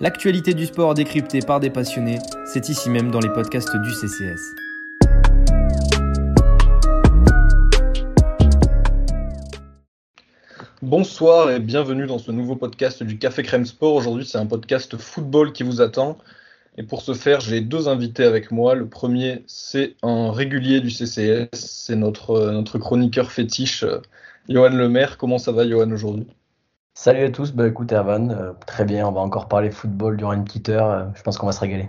L'actualité du sport décryptée par des passionnés, c'est ici même dans les podcasts du CCS. Bonsoir et bienvenue dans ce nouveau podcast du Café Crème Sport. Aujourd'hui, c'est un podcast football qui vous attend. Et pour ce faire, j'ai deux invités avec moi. Le premier, c'est un régulier du CCS, c'est notre, notre chroniqueur fétiche, euh, Johan Lemaire. Comment ça va, Johan, aujourd'hui? Salut à tous, bah écoute Erwan, euh, très bien, on va encore parler football durant une petite heure, euh, je pense qu'on va se régaler.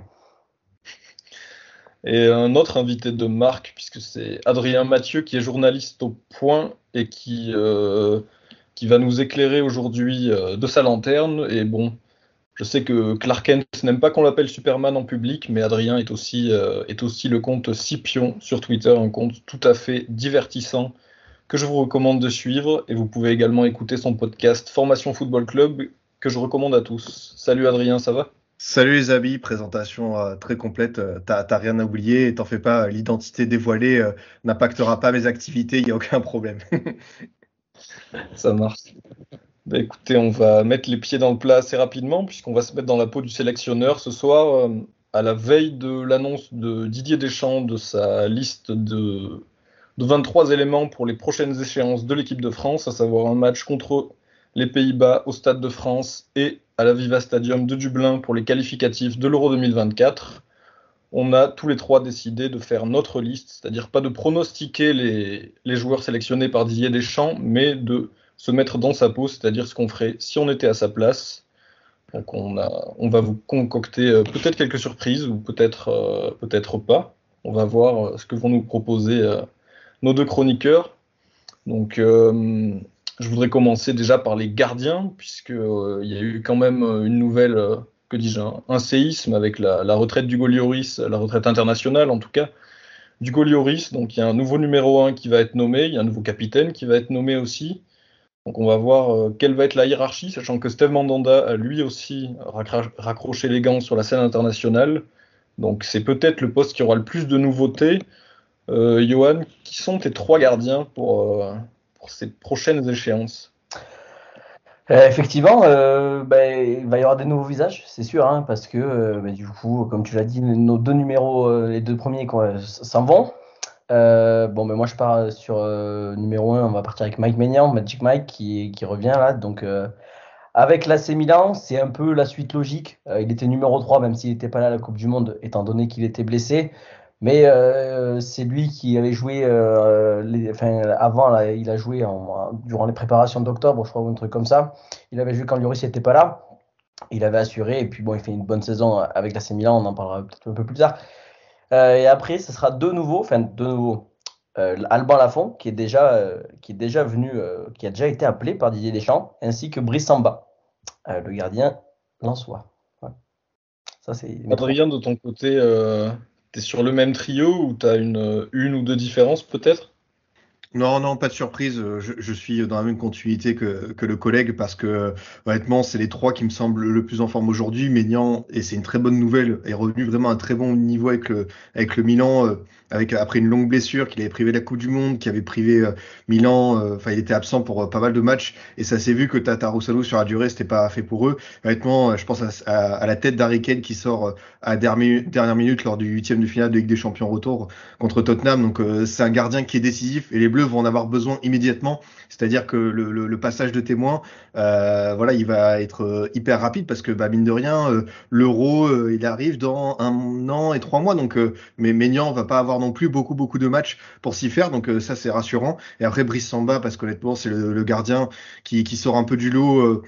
Et un autre invité de marque, puisque c'est Adrien Mathieu, qui est journaliste au Point et qui, qui va nous éclairer aujourd'hui de sa lanterne. Et bon, je sais que Clark Kent n'aime pas qu'on l'appelle Superman en public, mais Adrien est aussi, euh, est aussi le compte Scipion sur Twitter, un compte tout à fait divertissant que je vous recommande de suivre. Et vous pouvez également écouter son podcast Formation Football Club que je recommande à tous. Salut Adrien, ça va? Salut les amis, présentation euh, très complète. Euh, t'as rien à oublier et t'en fais pas, l'identité dévoilée n'impactera pas mes activités, il n'y a aucun problème. ça marche. Bah, écoutez, on va mettre les pieds dans le plat assez rapidement, puisqu'on va se mettre dans la peau du sélectionneur ce soir, euh, à la veille de l'annonce de Didier Deschamps de sa liste de, 23 éléments pour les prochaines échéances de l'équipe de France, à savoir un match contre les Pays-Bas au Stade de France et à la Viva Stadium de Dublin pour les qualificatifs de l'Euro 2024. On a tous les trois décidé de faire notre liste, c'est-à-dire pas de pronostiquer les, joueurs sélectionnés par Didier Deschamps, mais de se mettre dans sa peau, c'est-à-dire ce qu'on ferait si on était à sa place. Donc on, va vous concocter euh, peut-être quelques surprises ou peut-être euh, pas. On va voir euh, ce que vont nous proposer nos deux chroniqueurs. Donc je voudrais commencer déjà par les gardiens, puisqu'il y a eu quand même une nouvelle, que dis-je, un, séisme avec la, la retraite du Golioris, la retraite internationale en tout cas, du Golioris. Donc il y a un nouveau numéro 1 qui va être nommé, il y a un nouveau capitaine qui va être nommé aussi. Donc on va voir euh, quelle va être la hiérarchie, sachant que Steve Mandanda a lui aussi raccroché les gants sur la scène internationale. Donc c'est peut-être le poste qui aura le plus de nouveautés. Euh, Johan, qui sont tes trois gardiens pour, euh, pour ces prochaines échéances? Effectivement, ben, il va y avoir des nouveaux visages, c'est sûr, hein, parce que ben, du coup, comme tu l'as dit, nos deux numéros, les deux premiers s'en vont. Euh, bon, mais moi je pars sur euh, numéro 1, on va partir avec Mike Maignan, Magic Mike qui, qui revient là. Donc euh, avec l'AC Milan, c'est un peu la suite logique. il était numéro 3, même s'il n'était pas là à la Coupe du Monde, étant donné qu'il était blessé. Mais c'est lui qui avait joué, les, enfin, avant, là, il a joué en, durant les préparations d'octobre, je crois, ou un truc comme ça. Il avait joué quand Lloris n'était pas là. Il avait assuré, et puis bon, il fait une bonne saison avec l'AC Milan, on en parlera peut-être un peu plus tard. Euh, et après, ce sera de nouveau, enfin de nouveau, euh, Alban Lafont, qui est déjà, euh, qui est déjà venu, qui a déjà été appelé par Didier Deschamps, ainsi que Brice Samba, le gardien lensois. Ça, c'est. Adrien, de ton côté, tu es sur le même trio ou tu as une, une ou deux différences peut-être? Non, non, pas de surprise. Je, suis dans la même continuité que, le collègue parce que honnêtement, c'est les trois qui me semblent le plus en forme aujourd'hui. Ménian, et c'est une très bonne nouvelle, est revenu vraiment à un très bon niveau avec le, avec le Milan. Euh, après une longue blessure qu'il avait privé la Coupe du Monde, qui avait privé euh, Milan, euh, enfin il était absent pour pas mal de matchs et ça s'est vu que Tata Rossano sur la durée c'était pas fait pour eux. Honnêtement, je pense à, la tête d'Harry Kane qui sort à dernière, dernière minute lors du huitième de finale de Ligue des Champions retour contre Tottenham. Donc c'est un gardien qui est décisif et les Bleus vont en avoir besoin immédiatement. C'est-à-dire que le, le, passage de témoin, voilà, il va être hyper rapide parce que bah, mine de rien, l'Euro il arrive dans un an et trois mois. Donc mais Maignan va pas avoir non plus beaucoup beaucoup de matchs pour s'y faire, donc euh, ça c'est rassurant. Et après Brice Samba, parce qu'honnêtement c'est le, gardien qui, qui, sort un peu du lot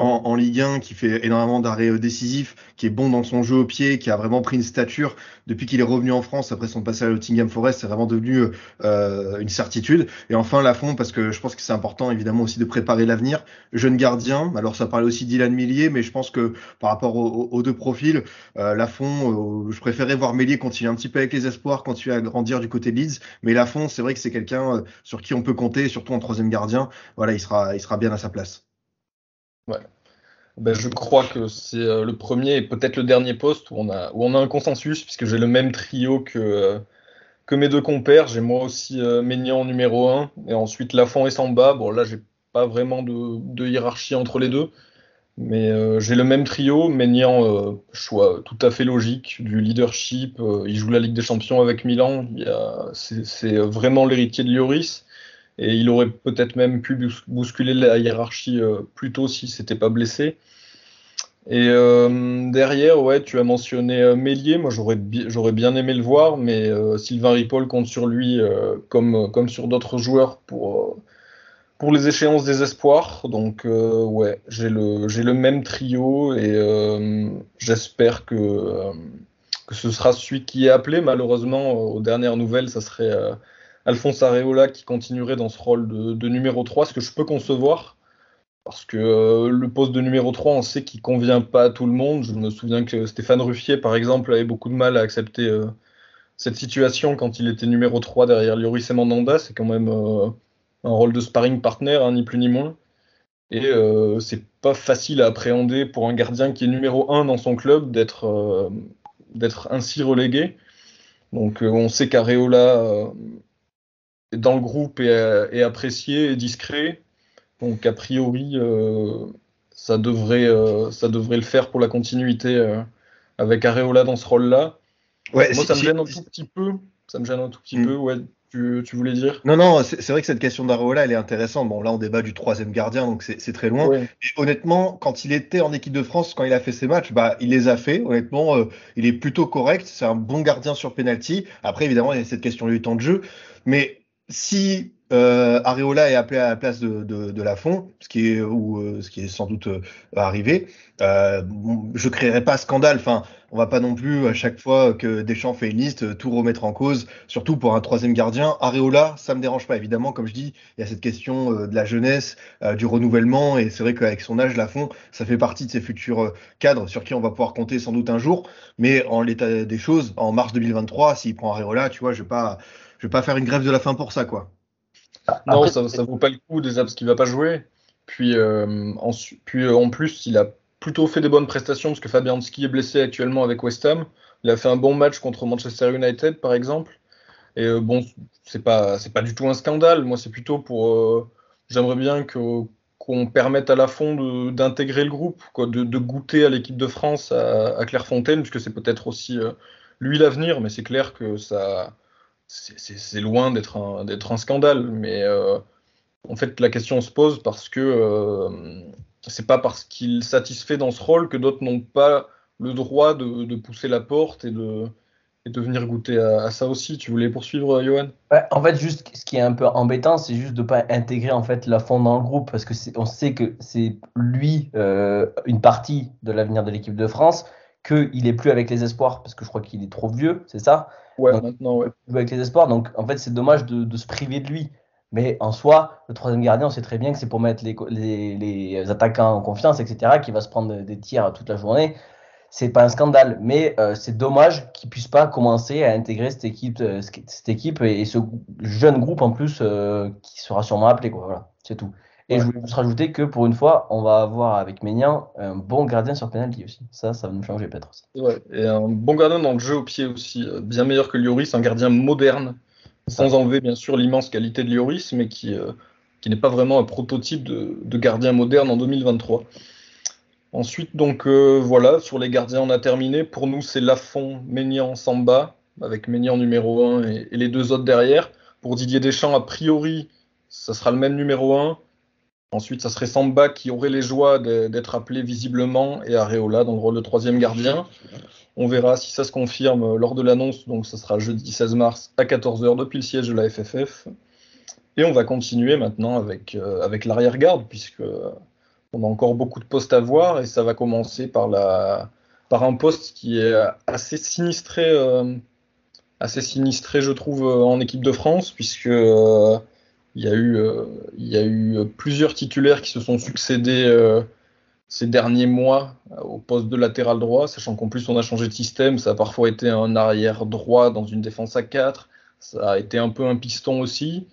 euh, en, Ligue 1, qui fait énormément d'arrêts euh, décisifs, qui est bon dans son jeu au pied, qui a vraiment pris une stature depuis qu'il est revenu en France après son passage à Nottingham Forest, c'est vraiment devenu euh, une certitude. Et enfin Lafont, parce que je pense que c'est important évidemment aussi de préparer l'avenir. Jeune gardien, alors ça parlait aussi d'Ilan Millier, mais je pense que par rapport aux, deux profils, euh, Lafont, euh, je préférais voir Mélier continuer un petit peu avec les espoirs, continuer à grandir du côté de Leeds, mais Lafont, c'est vrai que c'est quelqu'un sur qui on peut compter, surtout en troisième gardien. Voilà, il sera, il sera bien à sa place. Ben, je crois que c'est euh, le premier et peut-être le dernier poste où on a, où on a un consensus, puisque j'ai le même trio que, euh, que mes deux compères. J'ai moi aussi euh, en numéro 1, et ensuite Lafont et Samba. Bon, là, j'ai pas vraiment de, hiérarchie entre les deux. Mais euh, j'ai le même trio, euh, choix tout à fait logique, du leadership, il joue la Ligue des Champions avec Milan, c'est vraiment l'héritier de Lloris, et il aurait peut-être même pu bousculer la hiérarchie plus tôt si s'était pas blessé. Et derrière, ouais, tu as mentionné Mélier, moi j'aurais bien aimé le voir, mais Sylvain Ripoll compte sur lui comme, sur d'autres joueurs pour pour les échéances des espoirs. Donc euh, ouais, j'ai le le même trio et euh, j'espère que euh, que ce sera celui qui est appelé. Malheureusement, aux dernières nouvelles, ça serait Alphonse Areola qui continuerait dans ce rôle de, numéro 3, ce que je peux concevoir. Parce que le poste de numéro 3, on sait qu'il convient pas à tout le monde. Je me souviens que Stéphane Ruffier, par exemple, avait beaucoup de mal à accepter cette situation quand il était numéro 3 derrière Lloris et Mandanda. C'est quand même un rôle de sparring partner, hein, ni plus ni moins. Et euh, c'est pas facile à appréhender pour un gardien qui est numéro 1 dans son club d'être euh, ainsi relégué. Donc euh, on sait qu'Areola dans le groupe est, apprécié et discret. Donc a priori ça devrait ça devrait le faire pour la continuité avec Areola dans ce rôle-là. Ouais, Moi ça me gêne un tout petit peu. Ça me gêne un tout petit hmm. peu ouais, tu, voulais dire? Non, non, c'est vrai que cette question d'Areola, elle est intéressante. Bon, là, on débat du troisième gardien, donc c'est très loin. Et honnêtement, quand il était en équipe de France, quand il a fait ses matchs, bah, il les a fait. Honnêtement, euh, il est plutôt correct. C'est un bon gardien sur penalty. Après, évidemment, il y a cette question du temps de jeu. Mais si euh, Areola est appelé à la place de, de, de Lafont, ce qui est ou euh, ce qui est sans doute euh, arrivé. Euh, je créerai pas scandale. Enfin, on va pas non plus à chaque fois que Deschamps fait une liste tout remettre en cause, surtout pour un troisième gardien. Areola, ça me dérange pas évidemment. Comme je dis, il y a cette question de la jeunesse, du renouvellement, et c'est vrai qu'avec son âge, Lafont, ça fait partie de ses futurs cadres sur qui on va pouvoir compter sans doute un jour. Mais en l'état des choses, en mars 2023, s'il prend Areola, tu vois, je vais pas, je vais pas faire une grève de la faim pour ça, quoi. Non, ça, ça vaut pas le coup déjà parce qu'il va pas jouer. Puis, euh, en, puis euh, en plus, il a plutôt fait des bonnes prestations parce que Fabianski est blessé actuellement avec West Ham. Il a fait un bon match contre Manchester United, par exemple. Et euh, bon, c'est pas c'est pas du tout un scandale. Moi, c'est plutôt pour. J'aimerais bien que qu'on permette à la fond d'intégrer le groupe, quoi, de, de goûter à l'équipe de France à, à Clairefontaine, puisque c'est peut-être aussi lui l'avenir, mais c'est clair que ça c'est loin d'être un, scandale, mais euh, en fait la question se pose parce que euh, c'est pas parce qu'il satisfait dans ce rôle que d'autres n'ont pas le droit de, pousser la porte et de, venir goûter à, ça aussi. Tu voulais poursuivre, Johan? En fait, juste ce qui est un peu embêtant, c'est juste de pas intégrer en fait la fond dans le groupe parce que on sait que c'est lui euh, une partie de l'avenir de l'équipe de France, qu'il est plus avec les espoirs parce que je crois qu'il est trop vieux, c'est ça? Ouais, maintenant, ouais. Avec les espoirs, donc en fait, c'est dommage de, se priver de lui. Mais en soi, le troisième gardien, on sait très bien que c'est pour mettre les, les, attaquants en confiance, etc., qui va se prendre des tirs toute la journée. C'est pas un scandale, mais euh, c'est dommage qu'il puisse pas commencer à intégrer cette équipe, euh, cette équipe et, ce jeune groupe en plus euh, qui sera sûrement appelé. Quoi. Voilà, c'est tout. Et je voulais juste rajouter que pour une fois, on va avoir avec Ménian un bon gardien sur penalty aussi. Ça, ça va nous changer peut-être aussi. Ouais, et un bon gardien dans le jeu au pied aussi. Euh, bien meilleur que Lloris, un gardien moderne, sans enlever bien sûr l'immense qualité de Lloris, mais qui, euh, qui n'est pas vraiment un prototype de, de, gardien moderne en 2023. Ensuite, donc euh, voilà, sur les gardiens, on a terminé. Pour nous, c'est Lafont, Ménian, Samba, avec Ménian numéro 1 et, et les deux autres derrière. Pour Didier Deschamps, a priori, ça sera le même numéro 1. Ensuite, ça serait Samba qui aurait les joies d'être appelé visiblement et Areola dans le rôle de troisième gardien. On verra si ça se confirme lors de l'annonce. Donc, ce sera jeudi 16 mars à 14h depuis le siège de la FFF. Et on va continuer maintenant avec, euh, avec l'arrière-garde, puisque on a encore beaucoup de postes à voir et ça va commencer par, la, par un poste qui est assez sinistré, euh, assez sinistré, je trouve, en équipe de France, puisque. Euh, il y, a eu, euh, il y a eu plusieurs titulaires qui se sont succédés euh, ces derniers mois euh, au poste de latéral droit, sachant qu'en plus on a changé de système. Ça a parfois été un arrière droit dans une défense à 4, ça a été un peu un piston aussi.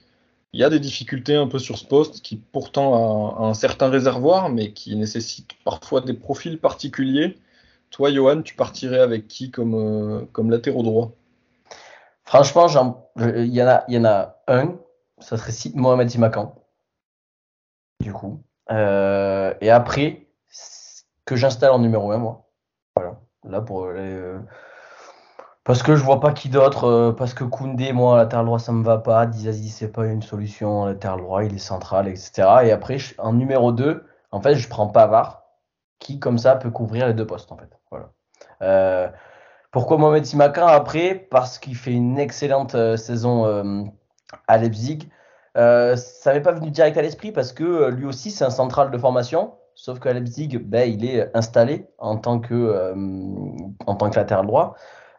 Il y a des difficultés un peu sur ce poste qui pourtant a un, certain réservoir, mais qui nécessite parfois des profils particuliers. Toi, Johan, tu partirais avec qui comme, comme latéraux droit? Franchement, il y, y en a un ça serait Mohamed Simakan. Du coup. Euh, et après, que j'installe en numéro 1, moi. Voilà. Là, pour les, parce que je vois pas qui d'autre, euh, parce que Koundé, moi, à latéral droit, ça me va pas. Dizazi, c'est pas une solution à latéral droit, il est central, etc. Et après, en numéro 2, en fait, je prends Pavard, qui, comme ça, peut couvrir les deux postes, en fait. Euh, pourquoi Mohamed Simakan après? Parce qu'il fait une excellente euh, saison à Leipzig. ça m'est pas venu direct à l'esprit parce que lui aussi, c'est un central de formation. Sauf qu'à Leipzig, ben, il est installé en tant que, en tant que latéral droit.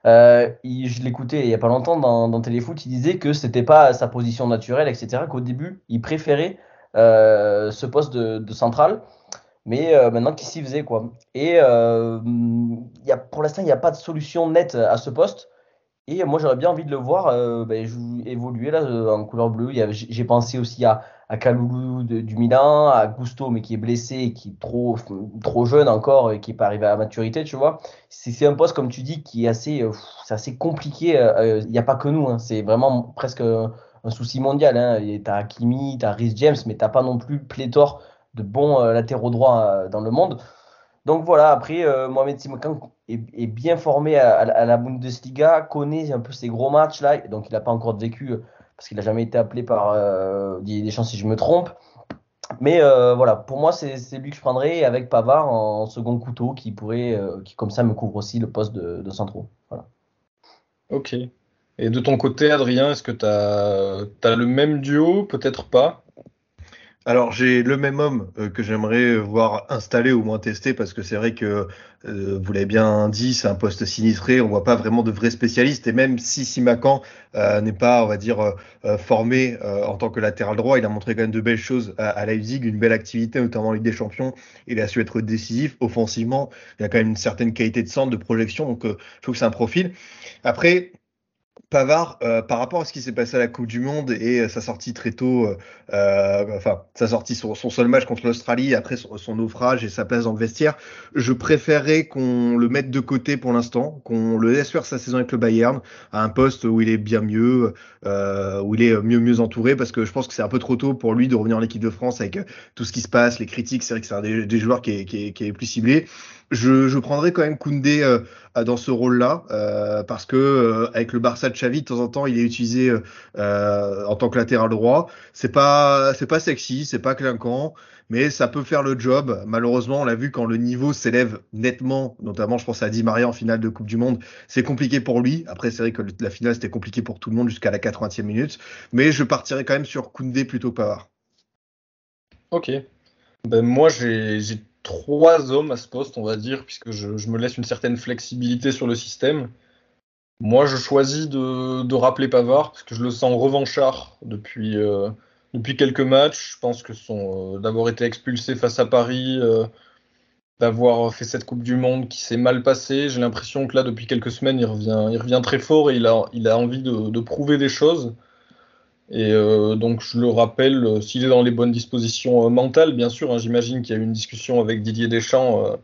Euh, je l'écoutais il n'y a pas longtemps dans, Téléfoot, il disait que c'était pas sa position naturelle, etc. Qu'au début, il préférait euh, ce poste de, central, mais euh, maintenant qu'il s'y faisait quoi. Et y a, pour l'instant, il n'y a pas de solution nette à ce poste. Et moi, j'aurais bien envie de le voir ben, évoluer là en couleur bleue. J'ai pensé aussi à, à Kaloulou du Milan, à Gusto, mais qui est blessé, qui est trop, trop jeune encore et qui n'est pas arrivé à la maturité, tu vois. C'est un poste, comme tu dis, qui est assez, euh, assez compliqué. Euh, euh, il n'y a pas que nous, hein. c'est vraiment presque un souci mondial. Hein. Tu as Hakimi, tu as Rhys James, mais tu n'as pas non plus pléthore de bons latéraux droits dans le monde. Donc voilà, après, Mohamed Simokan est, bien formé à, la Bundesliga, connaît un peu ces gros matchs là, donc il n'a pas encore vécu parce qu'il n'a jamais été appelé par euh, Didier Deschamps si je me trompe. Mais euh, voilà, pour moi, c'est lui que je prendrais avec Pavard en second couteau qui pourrait, euh, qui comme ça me couvre aussi le poste de, de centraux. Voilà. Ok. Et de ton côté, Adrien, est-ce que tu as, as, le même duo? Peut-être pas alors j'ai le même homme euh, que j'aimerais voir installé ou moins testé parce que c'est vrai que euh, vous l'avez bien dit, c'est un poste sinistré, on voit pas vraiment de vrais spécialistes et même si Simacan euh, n'est pas, on va dire, formé en tant que latéral droit, il a montré quand même de belles choses à, Leipzig, une belle activité notamment en Ligue des Champions. Il a su être décisif offensivement, il a quand même une certaine qualité de centre, de projection, donc je trouve que c'est un profil. Après, Pavard, euh, par rapport à ce qui s'est passé à la Coupe du Monde et euh, sa sortie très tôt, euh, enfin sa sortie son seul match contre l'Australie, après son, naufrage et sa place dans le vestiaire, je préférerais qu'on le mette de côté pour l'instant, qu'on le laisse faire sa saison avec le Bayern à un poste où il est bien mieux, où il est mieux mieux entouré, parce que je pense que c'est un peu trop tôt pour lui de revenir en équipe de France avec tout ce qui se passe, les critiques, c'est vrai que c'est un des, joueurs qui est, qui, est, plus ciblé. Je, je prendrais quand même Koundé dans ce rôle-là parce que avec le Barça Xavi de temps en temps il est utilisé en tant que latéral droit. C'est pas c'est pas sexy, c'est pas clinquant, mais ça peut faire le job. Malheureusement, on l'a vu quand le niveau s'élève nettement, notamment je pense à Di Maria en finale de Coupe du Monde, c'est compliqué pour lui. Après c'est vrai que la finale c'était compliqué pour tout le monde jusqu'à la 80e minute, mais je partirais quand même sur Koundé plutôt que Pavard. Ok. Ben moi j'ai trois hommes à ce poste, on va dire, puisque je, me laisse une certaine flexibilité sur le système. Moi, je choisis de, rappeler Pavard, parce que je le sens revanchard depuis, euh, depuis quelques matchs. Je pense que euh, d'avoir été expulsé face à Paris, euh, d'avoir fait cette Coupe du Monde qui s'est mal passée, j'ai l'impression que là, depuis quelques semaines, il revient, il revient très fort et il a, il a envie de, de prouver des choses. Et donc je le rappelle, s'il est dans les bonnes dispositions mentales, bien sûr, hein, j'imagine qu'il y a eu une discussion avec Didier Deschamps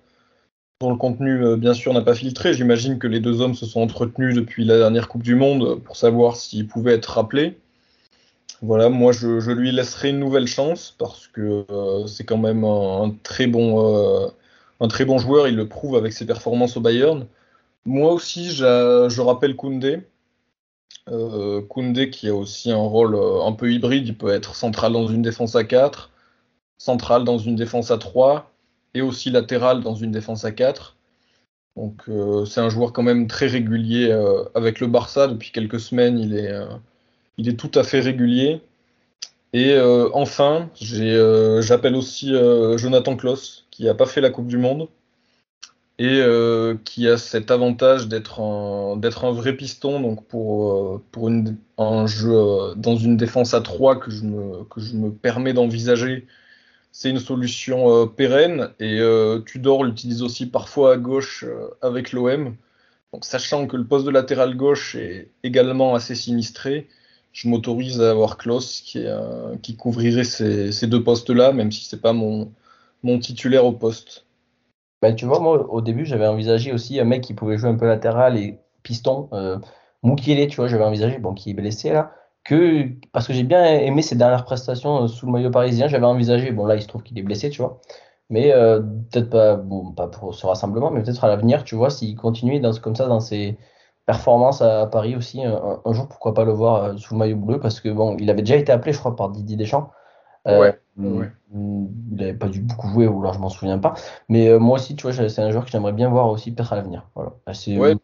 le contenu, bien sûr, n'a pas filtré. J'imagine que les deux hommes se sont entretenus depuis la dernière Coupe du Monde pour savoir s'ils pouvaient être rappelés. Voilà, moi je, lui laisserai une nouvelle chance parce que c'est quand même un, un très bon, joueur, il le prouve avec ses performances au Bayern. Moi aussi, je rappelle Koundé. Euh, Koundé qui a aussi un rôle euh, un peu hybride, il peut être central dans une défense à 4, central dans une défense à 3 et aussi latéral dans une défense à 4. Donc euh, c'est un joueur quand même très régulier avec le Barça depuis quelques semaines, il est, il est tout à fait régulier. Et enfin, j'appelle aussi Jonathan Klaus qui n'a pas fait la Coupe du Monde, et euh, qui a cet avantage d'être un, un vrai piston. Donc pour, euh, pour une, un jeu euh, dans une défense à 3 que je me, que je me permets d'envisager, c'est une solution pérenne. Et Tudor l'utilise aussi parfois à gauche avec l'OM. Donc sachant que le poste de latéral gauche est également assez sinistré, je m'autorise à avoir Klaus qui, couvrirait ces, deux postes-là, même si c'est pas mon, titulaire au poste. Bah, tu vois, moi, au début, j'avais envisagé aussi un mec qui pouvait jouer un peu latéral et piston. Euh, tu vois, j'avais envisagé, bon, qui est blessé là, que parce que j'ai bien aimé ses dernières prestations euh, sous le maillot parisien, j'avais envisagé, bon là, il se trouve qu'il est blessé, tu vois. Mais euh, peut-être pas, bon, pas pour ce rassemblement, mais peut-être à l'avenir, tu vois, s'il continue dans, comme ça dans ses performances à, Paris aussi, un, jour, pourquoi pas le voir euh, sous le maillot bleu, parce que bon, il avait déjà été appelé, je crois, par Didier Deschamps. ouais, Il n'avait pas dû beaucoup jouer, ou alors je m'en souviens pas. Mais moi aussi, tu vois, c'est un joueur que j'aimerais bien voir aussi peut-être à l'avenir. Voilà. C'est ouais,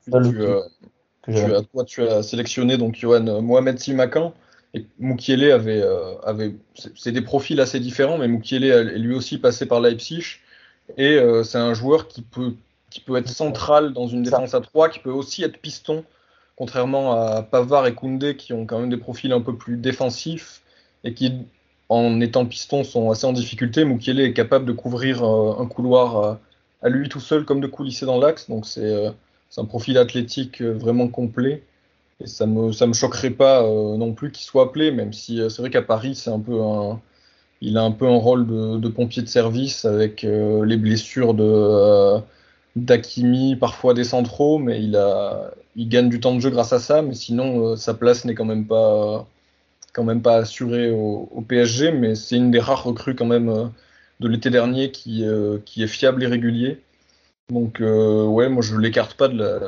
tu, as, toi, tu as sélectionné donc Johan Mohamed Simakan. Et Mukiele avait, euh, avait c'est des profils assez différents, mais Mukiele est lui aussi passé par Leipzig. Et euh, c'est un joueur qui peut, qui peut être central dans une défense à 3, qui peut aussi être piston, contrairement à Pavard et Koundé, qui ont quand même des profils un peu plus défensifs et qui, en étant piston, sont assez en difficulté. Mukiele est capable de couvrir euh, un couloir à lui tout seul, comme de coulisser dans l'axe. Donc c'est un profil athlétique vraiment complet. Et ça me, ça me choquerait pas euh, non plus qu'il soit appelé, même si euh, c'est vrai qu'à Paris, c'est un peu un, il a un peu un rôle de, pompier de service avec euh, les blessures de d'Akimi, parfois des centraux, mais il a, il gagne du temps de jeu grâce à ça. Mais sinon, sa place n'est quand même pas, quand même pas assurée au, au PSG. Mais c'est une des rares recrues quand même de l'été dernier qui, qui est fiable et régulier. Donc, euh, ouais, moi je l'écarte pas de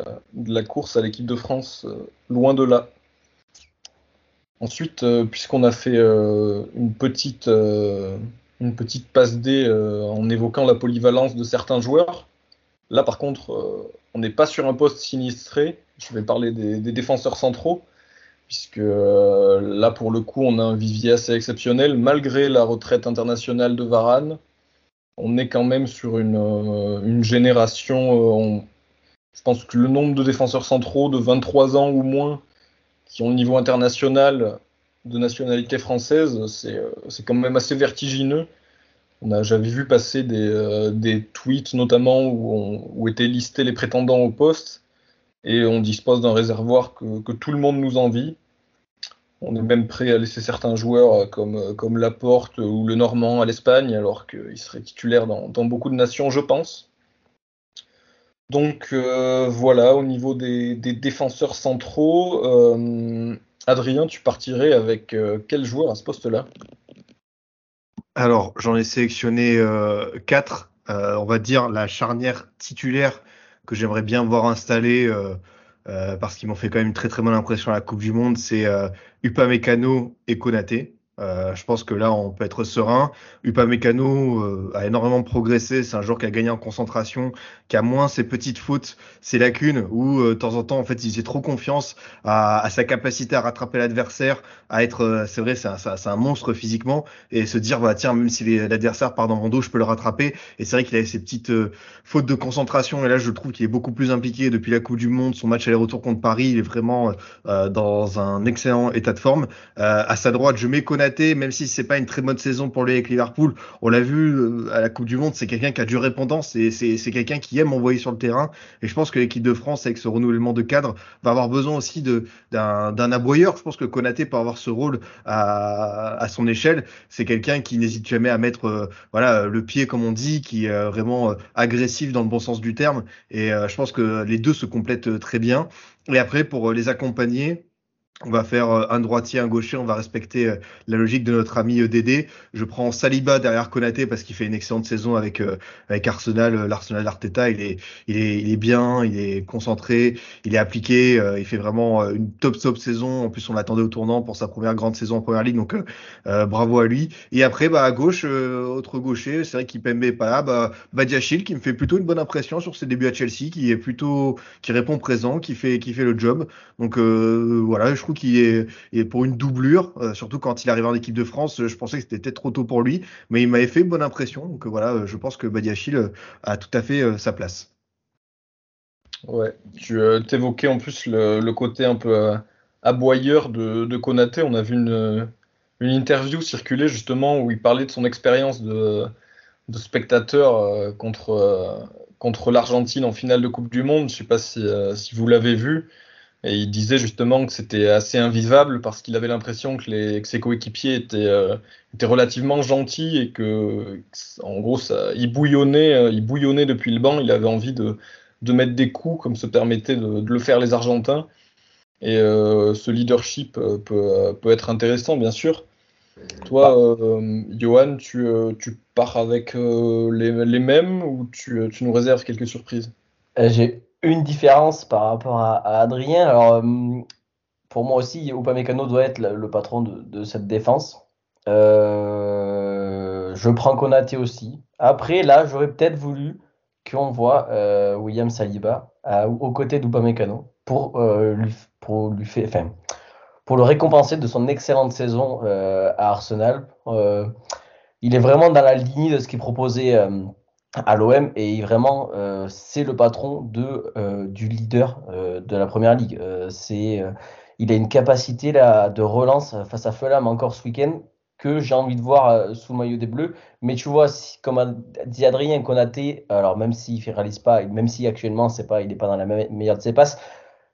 la, course à l'équipe de France, euh, loin de là. Ensuite, euh, puisqu'on a fait une, petite, passe D en évoquant la polyvalence de certains joueurs, là par contre, on n'est pas sur un poste sinistré. Je vais parler des défenseurs centraux, puisque là pour le coup, on a un vivier assez exceptionnel, malgré la retraite internationale de Varane on est quand même sur une, euh, génération. Euh, je pense que le nombre de défenseurs centraux de 23 ans ou moins qui ont le niveau international de nationalité française, c'est euh, quand même assez vertigineux. J'avais vu passer des, tweets notamment où, étaient listés les prétendants au poste et on dispose d'un réservoir que, tout le monde nous envie. On est même prêt à laisser certains joueurs euh, comme, euh, comme Laporte ou le Normand à l'Espagne, alors qu'il serait titulaire dans, beaucoup de nations, je pense. Donc euh, voilà, au niveau des, défenseurs centraux, Adrien, tu partirais avec quel joueur à ce poste-là? Alors, j'en ai sélectionné quatre. on va dire la charnière titulaire que j'aimerais bien voir installée parce qu'ils m'ont fait quand même une très très bonne impression à la Coupe du Monde, c'est euh, Upamecano et Konaté. Euh, je pense que là, on peut être serein. Upamecano euh, a énormément progressé. C'est un joueur qui a gagné en concentration, qui a moins ses petites fautes, ses lacunes, où euh, de temps en temps, en fait, il faisait trop confiance à, sa capacité à rattraper l'adversaire, à être, c'est vrai, c'est un, monstre physiquement, et se dire, bah tiens, même si l'adversaire part dans mon dos, je peux le rattraper. Et c'est vrai qu'il avait ses petites fautes de concentration. Et là, je trouve qu'il est beaucoup plus impliqué depuis la Coupe du Monde. Son match aller-retour contre Paris, il est vraiment dans un excellent état de forme. à sa droite, je mets Konaté même si c'est pas une très bonne saison pour lui avec Liverpool. On l'a vu euh, à la Coupe du Monde, c'est quelqu'un qui a du répondance, et c'est quelqu'un qui aime envoyer sur le terrain. Et je pense que l'équipe de France, avec ce renouvellement de cadre, va avoir besoin aussi d'un aboyeur. Je pense que Konaté peut avoir ce rôle à, son échelle. C'est quelqu'un qui n'hésite jamais à mettre euh, voilà le pied, comme on dit, qui est vraiment euh, agressif dans le bon sens du terme. Et je pense que les deux se complètent très bien. Et après, pour les accompagner, on va faire euh, un droitier, un gaucher, on va respecter euh, la logique de notre ami euh, Dédé. Je prends Saliba derrière Konaté parce qu'il fait une excellente saison avec avec Arsenal, l'Arsenal d'Arteta. Il est il est il est bien, il est concentré, il est appliqué, il fait vraiment une top top saison. En plus, on l'attendait au tournant pour sa première grande saison en première ligue, donc bravo à lui. Et après, bah à gauche, autre gaucher, c'est vrai qu'Ipembe est pas là. Bah Badiachil qui me fait plutôt une bonne impression sur ses débuts à Chelsea, qui est plutôt qui répond présent, qui fait qui fait le job. Donc voilà, je trouve qui est, pour une doublure, euh, surtout quand il arrive en équipe de France. Je pensais que c'était peut-être trop tôt pour lui, mais il m'avait fait bonne impression. Donc voilà, euh, je pense que Badiachil euh, a tout à fait sa place. Ouais, tu évoquais en plus le, côté un peu aboyeur de, de, Konaté. On a vu une, interview circuler justement où il parlait de son expérience de, spectateur contre, contre l'Argentine en finale de Coupe du Monde. Je ne sais pas si vous l'avez vu. Et il disait justement que c'était assez invivable parce qu'il avait l'impression que, les, ses coéquipiers étaient, euh, étaient, relativement gentils et que, en gros, ça, il, bouillonnait, euh, il bouillonnait depuis le banc. Il avait envie de, de mettre des coups comme se permettaient de, de le faire les Argentins. Et euh, ce leadership peut, peut, être intéressant, bien sûr. Toi, euh, Johan, tu, euh, tu pars avec euh, les, les mêmes ou tu, tu nous réserves quelques surprises? Euh, J'ai une différence par rapport à, Adrien. Alors, euh, pour moi aussi, Upamecano doit être le, patron de, cette défense. Euh, je prends Konaté aussi. Après, là, j'aurais peut-être voulu qu'on voit euh, William Saliba aux côtés d'Upamecano pour, pour lui faire, enfin, pour le récompenser de son excellente saison à Arsenal. Il est vraiment dans la lignée de ce qui est proposé à l'OM et vraiment euh, c'est le patron de, euh, du leader euh, de la première ligue. C'est, il a une capacité là, de relance face à Fulham encore ce week-end que j'ai envie de voir sous le maillot des Bleus. Mais tu vois, comme a dit Adrien Konaté, alors même s'il ne réalise pas, même si actuellement c'est pas, il n'est pas dans la me- meilleure de ses passes,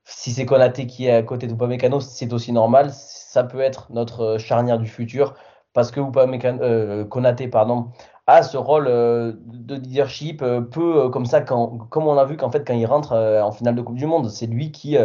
si c'est Konaté qui est à côté d'Upamecano, c'est aussi normal. Ça peut être notre charnière du futur parce que Upamecano, Konaté pardon, a ce rôle euh, de leadership, euh, peu euh, comme ça, quand, comme on l'a vu qu'en fait quand il rentre en finale de Coupe du Monde, c'est lui qui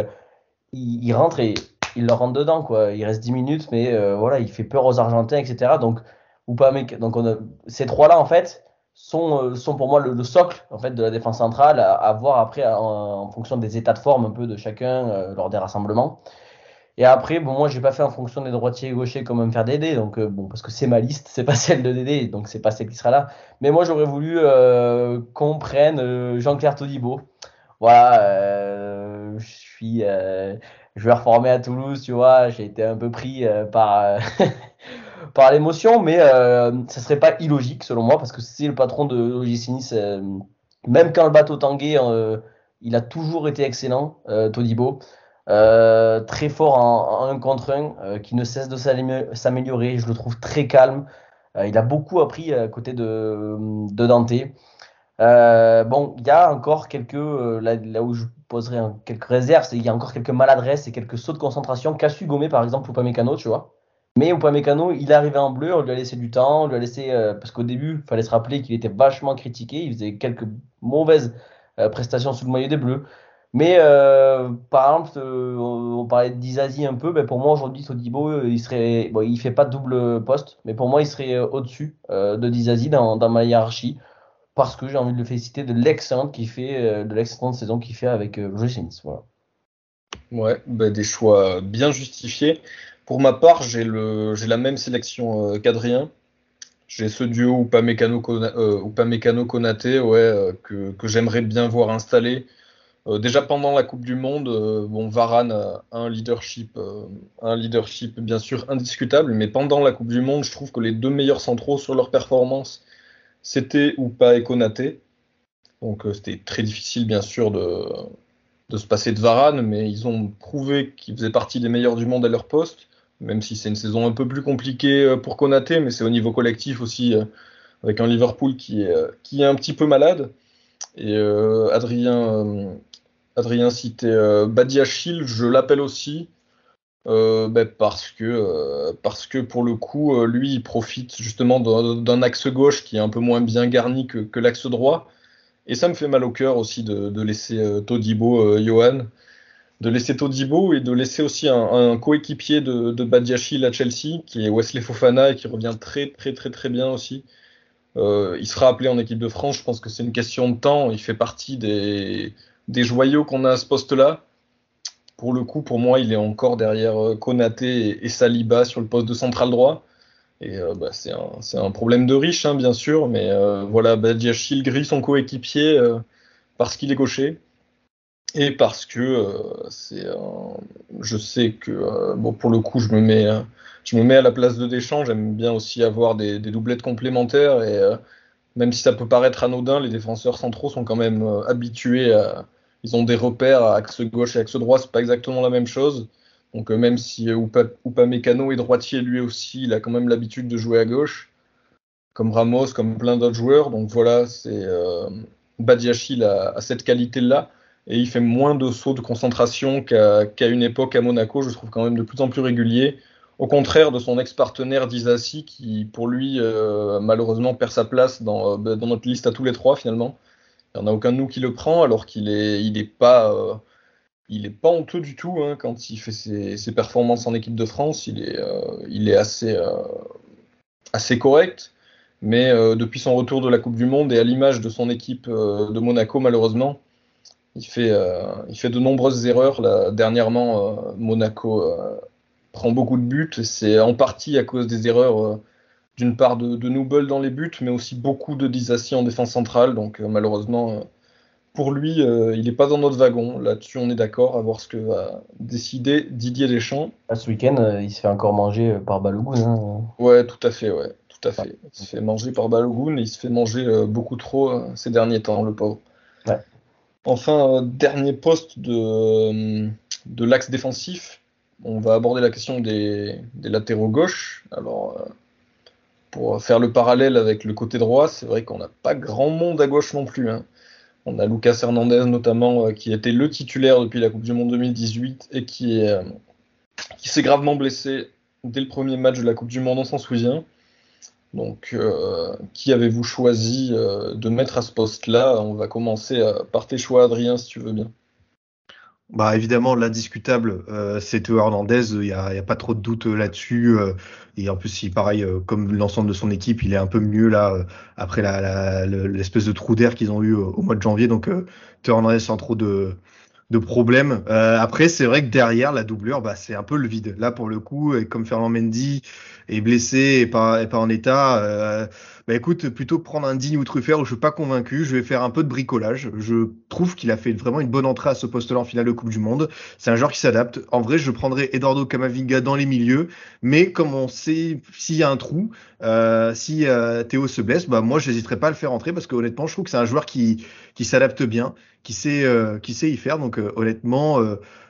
il, rentre et il leur rentre dedans quoi. Il reste 10 minutes, mais voilà, il fait peur aux Argentins, etc. Donc Upamecano, donc on a, ces trois-là en fait sont, sont pour moi le, le socle en fait de la défense centrale à, voir après en, fonction des états de forme un peu de chacun lors des rassemblements. Et après, bon, moi, j'ai pas fait en fonction des droitiers et gauchers comme me faire Dédé, donc euh, bon, parce que c'est ma liste, c'est pas celle de Dédé, donc c'est pas celle qui sera là. Mais moi, j'aurais voulu euh, qu'on prenne euh, Jean-Claire Todibo. Voilà, euh, je suis joueur formé à Toulouse, tu vois, j'ai été un peu pris par, par l'émotion, mais euh, ça serait pas illogique selon moi, parce que c'est le patron de l'OGC euh, même quand le bateau tanguait, euh, il a toujours été excellent, Todibo. Euh, très fort en, en contre un, euh, qui ne cesse de s'amé- s'améliorer. Je le trouve très calme. Euh, il a beaucoup appris à côté de, Dante. Bon, il y a encore quelques, là, où je poserai quelques réserves, il y a encore quelques maladresses et quelques sauts de concentration qu'a su gommer par exemple Upamecano, tu vois. Mais Upamecano, il est arrivé en bleu, on lui a laissé du temps, on lui a laissé parce qu'au début, il fallait se rappeler qu'il était vachement critiqué, il faisait quelques mauvaises prestations sous le maillot des Bleus. Mais euh, par exemple, on, parlait de Dizazi un peu, ben pour moi aujourd'hui Todibo, euh, il serait, il fait pas double poste, mais pour moi il serait euh, au-dessus de Dizazi dans, ma hiérarchie parce que j'ai envie de le féliciter de l'excellente qu'il fait, de l'excellente saison qu'il fait avec Nice. Voilà. Ouais, bah, des choix bien justifiés. Pour ma part, j'ai le, j'ai la même sélection qu'Adrien. J'ai ce duo Kona- euh, Upamecano Konaté, ouais, que, que j'aimerais bien voir installé. Euh, déjà pendant la Coupe du Monde, euh, bon, Varane a un leadership, euh, un leadership bien sûr indiscutable, mais pendant la Coupe du Monde, je trouve que les deux meilleurs centraux sur leur performance, c'était Upa et Konaté. Donc c'était très difficile bien sûr de, de se passer de Varane, mais ils ont prouvé qu'ils faisaient partie des meilleurs du monde à leur poste, même si c'est une saison un peu plus compliquée pour Konaté, mais c'est au niveau collectif aussi, avec un Liverpool qui est, qui est un petit peu malade. Et Adrien, Adrien citait euh, Badiachil, je l'appelle aussi, euh, ben, parce, que, euh, parce que pour le coup, euh, lui, il profite justement d'un axe gauche qui est un peu moins bien garni que, l'axe droit. Et ça me fait mal au cœur aussi de, laisser Todibo, Johan, de laisser Todibo et de laisser aussi un, coéquipier de, de Badiachil à Chelsea, qui est Wesley Fofana et qui revient très très très très bien aussi. Il sera appelé en équipe de France, je pense que c'est une question de temps. Il fait partie des, des joyaux qu'on a à ce poste-là. Pour le coup, pour moi, il est encore derrière euh, Konaté et, Saliba sur le poste de central droit. Et euh, bah, c'est un, problème de riche, hein, bien sûr, mais euh, voilà, Badiachil grille son coéquipier parce qu'il est gaucher et parce que c'est je sais que pour le coup je me mets euh, je me mets à la place de Deschamps j'aime bien aussi avoir des, des doublettes complémentaires et même si ça peut paraître anodin les défenseurs centraux sont quand même habitués à ils ont des repères axe gauche et axe droit c'est pas exactement la même chose donc euh, même si euh, Upa, Upamecano est droitier lui aussi il a quand même l'habitude de jouer à gauche comme Ramos comme plein d'autres joueurs donc voilà c'est euh, a, cette qualité là et il fait moins de sauts de concentration qu'à qu'à une époque à Monaco, je trouve quand même de plus en plus régulier. Au contraire de son ex-partenaire Dizassi, qui pour lui euh, malheureusement perd sa place dans, dans notre liste à tous les trois finalement. Il n'y en a aucun de nous qui le prend, alors qu'il est, il est pas, euh, pas honteux du tout hein, quand il fait ses, ses performances en équipe de France. Il est, euh, il est assez, euh, assez correct. Mais depuis son retour de la Coupe du Monde et à l'image de son équipe de Monaco, malheureusement, il fait, il fait de nombreuses erreurs. Là, dernièrement, Monaco prend beaucoup de buts. C'est en partie à cause des erreurs d'une part de, de dans les buts, mais aussi beaucoup de Disassi en défense centrale. Donc malheureusement, pour lui, euh, il n'est pas dans notre wagon. Là-dessus, on est d'accord à voir ce que va décider Didier Deschamps. Ah, ce week-end, euh, il se fait encore manger euh, par Balogun. Hein. Ouais, tout à fait, ouais, tout à fait. Il se fait manger par Balogun et il se fait manger beaucoup trop ces derniers temps, le pauvre. Enfin, dernier poste de, de l'axe défensif. On va aborder la question des, des latéraux gauche. Alors, pour faire le parallèle avec le côté droit, c'est vrai qu'on n'a pas grand monde à gauche non plus. Hein. On a Lucas Hernandez notamment, euh, qui était le titulaire depuis la Coupe du Monde 2018 et qui, euh, qui s'est gravement blessé dès le premier match de la Coupe du Monde, on s'en souvient. Donc, euh, qui avez-vous choisi de mettre à ce poste-là? On va commencer par tes choix, Adrien, si tu veux bien. Bah évidemment, l'indiscutable, euh, c'est Théo Hernandez. Il n'y a, a, pas trop de doute là-dessus. Euh, et en plus, il, pareil, euh, comme l'ensemble de son équipe, il est un peu mieux là après l'espèce de trou d'air qu'ils ont eu au mois de janvier. Donc Théo Hernandez sans trop de, de problèmes. après, c'est vrai que derrière la doublure, bah, c'est un peu le vide. Là, pour le coup, et comme Fernand Mendy est blessé et pas, et pas en état bah écoute, plutôt prendre un digne ou Truffert où je suis pas convaincu, je vais faire un peu de bricolage. Je trouve qu'il a fait vraiment une bonne entrée à ce poste-là en finale de Coupe du Monde. C'est un joueur qui s'adapte. En vrai, je prendrais Eduardo Camavinga dans les milieux, mais comme on sait, s'il y a un trou, euh, si euh, Théo se blesse, bah moi, j'hésiterai pas à le faire entrer parce que honnêtement, je trouve que c'est un joueur qui qui s'adapte bien, qui sait euh, qui sait y faire. Donc honnêtement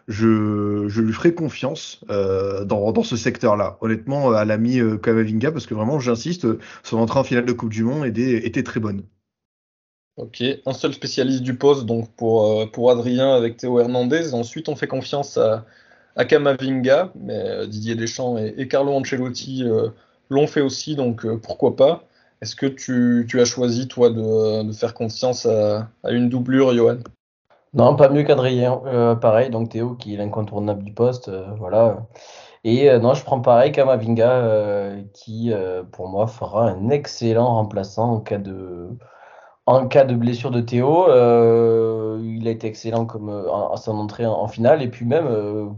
je, lui ferai confiance euh, dans, ce secteur-là. Honnêtement, à l'ami euh, Kamavinga, parce que vraiment, j'insiste, son entrée en finale de Coupe du Monde était, très bonne. Ok, un seul spécialiste du poste donc pour, euh, Adrien avec Théo Hernandez. Ensuite, on fait confiance à, Kamavinga, mais euh, Didier Deschamps et, Carlo Ancelotti l'ont fait aussi, donc pourquoi pas. Est-ce que tu, as choisi, toi, de, faire confiance à une doublure, Johan? Non, pas mieux qu'Adrien. Euh, pareil, donc Théo qui est l'incontournable du poste. Euh, voilà. Et euh, non, je prends pareil Kamavinga qui, pour moi, fera un excellent remplaçant en cas de, blessure de Théo. il a été excellent à son entrée en, finale. Et puis même,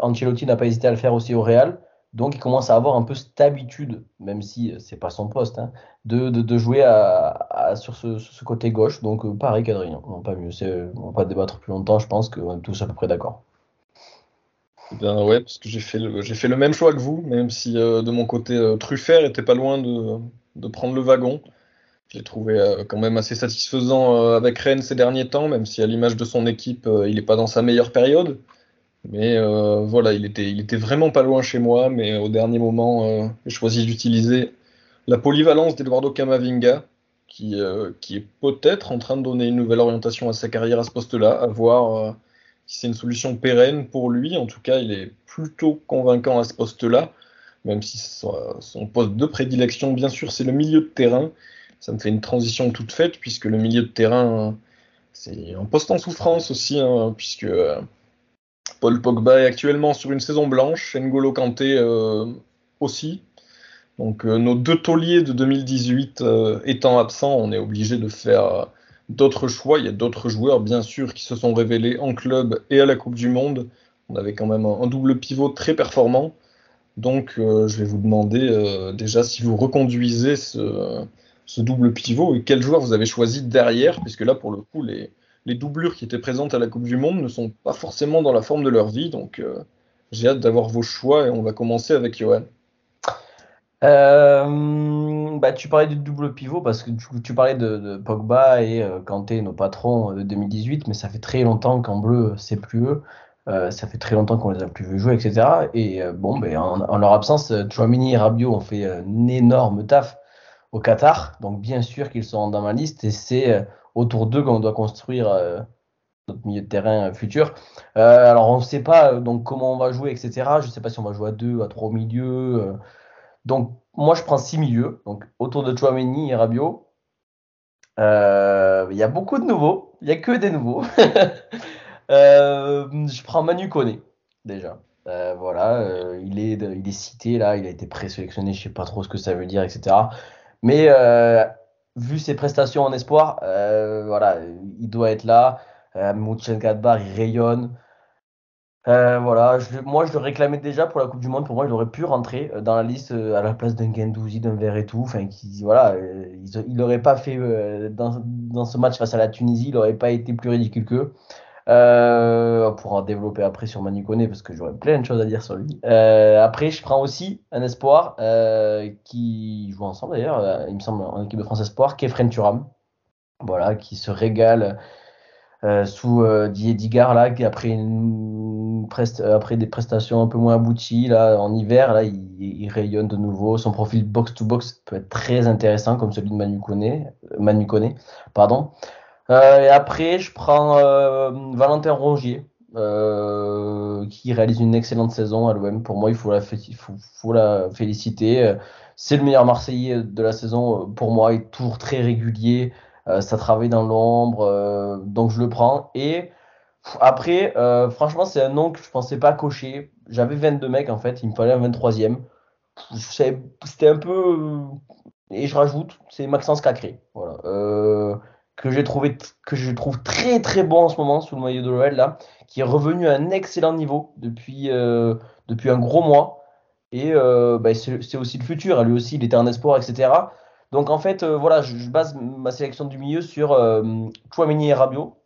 Ancelotti n'a pas hésité à le faire aussi au Real. Donc il commence à avoir un peu cette habitude, même si c'est pas son poste, hein, de, jouer à, sur, ce, côté gauche. Donc euh, pareil qu'Adrien, pas mieux. On va pas débattre plus longtemps, je pense qu'on est tous à peu près d'accord. Eh bien ouais, parce que j'ai fait, le, même choix que vous, même si euh, de mon côté euh, Truffert était pas loin de, de prendre le wagon. J'ai trouvé quand même assez satisfaisant avec Rennes ces derniers temps, même si à l'image de son équipe, il n'est pas dans sa meilleure période. Mais euh, voilà, il était, il était vraiment pas loin chez moi, mais au dernier moment, euh, j'ai choisi d'utiliser la polyvalence d'Eduardo Camavinga, qui, euh, qui est peut-être en train de donner une nouvelle orientation à sa carrière à ce poste-là, à voir si c'est une solution pérenne pour lui. En tout cas, il est plutôt convaincant à ce poste-là, même si son poste de prédilection, bien sûr, c'est le milieu de terrain. Ça me fait une transition toute faite, puisque le milieu de terrain, c'est un poste en souffrance aussi, hein, puisque Paul Pogba est actuellement sur une saison blanche, N'Golo Kanté euh, aussi. Donc euh, nos deux tauliers de 2018 euh, étant absents, on est obligé de faire d'autres choix. Il y a d'autres joueurs, bien sûr, qui se sont révélés en club et à la Coupe du Monde. On avait quand même un, double pivot très performant. Donc je vais vous demander déjà si vous reconduisez ce, ce, double pivot et quel joueur vous avez choisi derrière, puisque là, pour le coup, les, les doublures qui étaient présentes à la Coupe du Monde ne sont pas forcément dans la forme de leur vie. Donc, euh, j'ai hâte d'avoir vos choix et on va commencer avec Johan. Euh, bah, tu parlais du double pivot parce que tu, parlais de, Pogba et euh, Kanté, nos patrons de 2018, mais ça fait très longtemps qu'en bleu, c'est plus eux. ça fait très longtemps qu'on les a plus vu jouer, etc. Et bon, ben, en, leur absence, Chouamini et Rabiot ont fait un énorme taf au Qatar. Donc, bien sûr qu'ils sont dans ma liste et c'est autour d'eux qu'on doit construire euh, notre milieu de terrain futur. Euh, alors on ne sait pas euh, donc comment on va jouer, etc. Je ne sais pas si on va jouer à deux, à trois milieux. donc moi je prends six milieux, donc autour de Chouameni et Rabiot. Il y a beaucoup de nouveaux, il n'y a que des nouveaux. je prends Manu Koné déjà. voilà, il, est, il est cité là, il a été présélectionné, je sais pas trop ce que ça veut dire, etc. Mais vu ses prestations en espoir, voilà, il doit être là. Euh, il rayonne. Euh, voilà, moi je le réclamais déjà pour la Coupe du Monde. Pour moi, il aurait pu rentrer euh, dans la liste euh, à la place d'un Gendouzi, d'un Verre et tout. Enfin, voilà, il n'aurait pas fait dans, dans, ce match face à la Tunisie, il n'aurait pas été plus ridicule qu'eux. On pourra développer après sur Manu parce que j'aurais plein de choses à dire sur lui. après, je prends aussi un espoir qui joue ensemble d'ailleurs, il me semble, en équipe de France Espoir, Kefren Turam. Voilà, qui se régale sous Didier là, qui après euh, des prestations un peu moins abouties, là, en hiver, là, il, rayonne de nouveau. Son profil box-to-box peut être très intéressant, comme celui de Manu Kone. Euh, Manu Pardon. Euh, et après, je prends Valentin Rongier, qui réalise une excellente saison à l'OM. Pour moi, il faut la, féliciter. C'est le meilleur Marseillais de la saison. Pour moi, il est toujours très régulier. ça travaille dans l'ombre. donc, je le prends. Et après, euh, franchement, c'est un nom que je pensais pas cocher. J'avais 22 mecs en fait, il me fallait un 23e. C'était un peu. Euh, et je rajoute, c'est Maxence Cacré. Voilà. Euh, que j'ai trouvé que je trouve très très bon en ce moment sous le maillot de l'OL là, qui est revenu à un excellent niveau depuis, depuis un gros mois. Et bah, c'est aussi le futur. Lui aussi, il était en espoir, etc. Donc en fait, voilà, je, base ma sélection du milieu sur Chouameni et Rabiot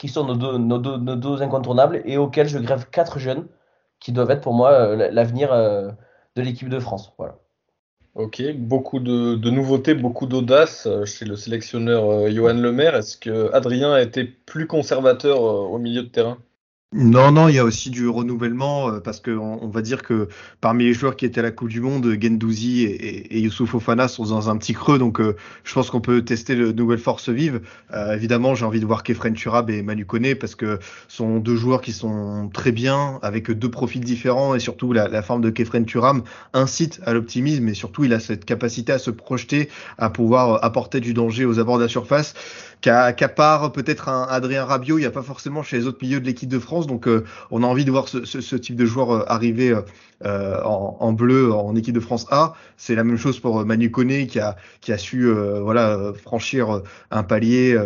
qui sont nos deux, nos, deux, incontournables et auxquels je grève quatre jeunes qui doivent être pour moi euh, l'avenir euh, de l'équipe de France. Voilà. Ok, beaucoup de, nouveautés, beaucoup d'audace euh, chez le sélectionneur Johan Lemaire. Est-ce que Adrien a été plus conservateur au milieu de terrain? Non, non, il y a aussi du renouvellement euh, parce que on, va dire que parmi les joueurs qui étaient à la Coupe du Monde, Gendouzi et, et, Youssouf Ofana sont dans un petit creux, donc euh, je pense qu'on peut tester de nouvelles forces vives. Euh, évidemment, j'ai envie de voir Kefren Turab et Manu Kone parce que sont deux joueurs qui sont très bien avec deux profils différents et surtout la, la forme de Kefren Turab incite à l'optimisme et surtout il a cette capacité à se projeter, à pouvoir apporter du danger aux abords de la surface qu'à part peut-être un Adrien Rabiot, il n'y a pas forcément chez les autres milieux de l'équipe de France. Donc euh, on a envie de voir ce, ce, ce type de joueur euh, arriver euh, en, en, bleu en équipe de France A. C'est la même chose pour Manu Koné qui a, qui a su voilà, franchir un palier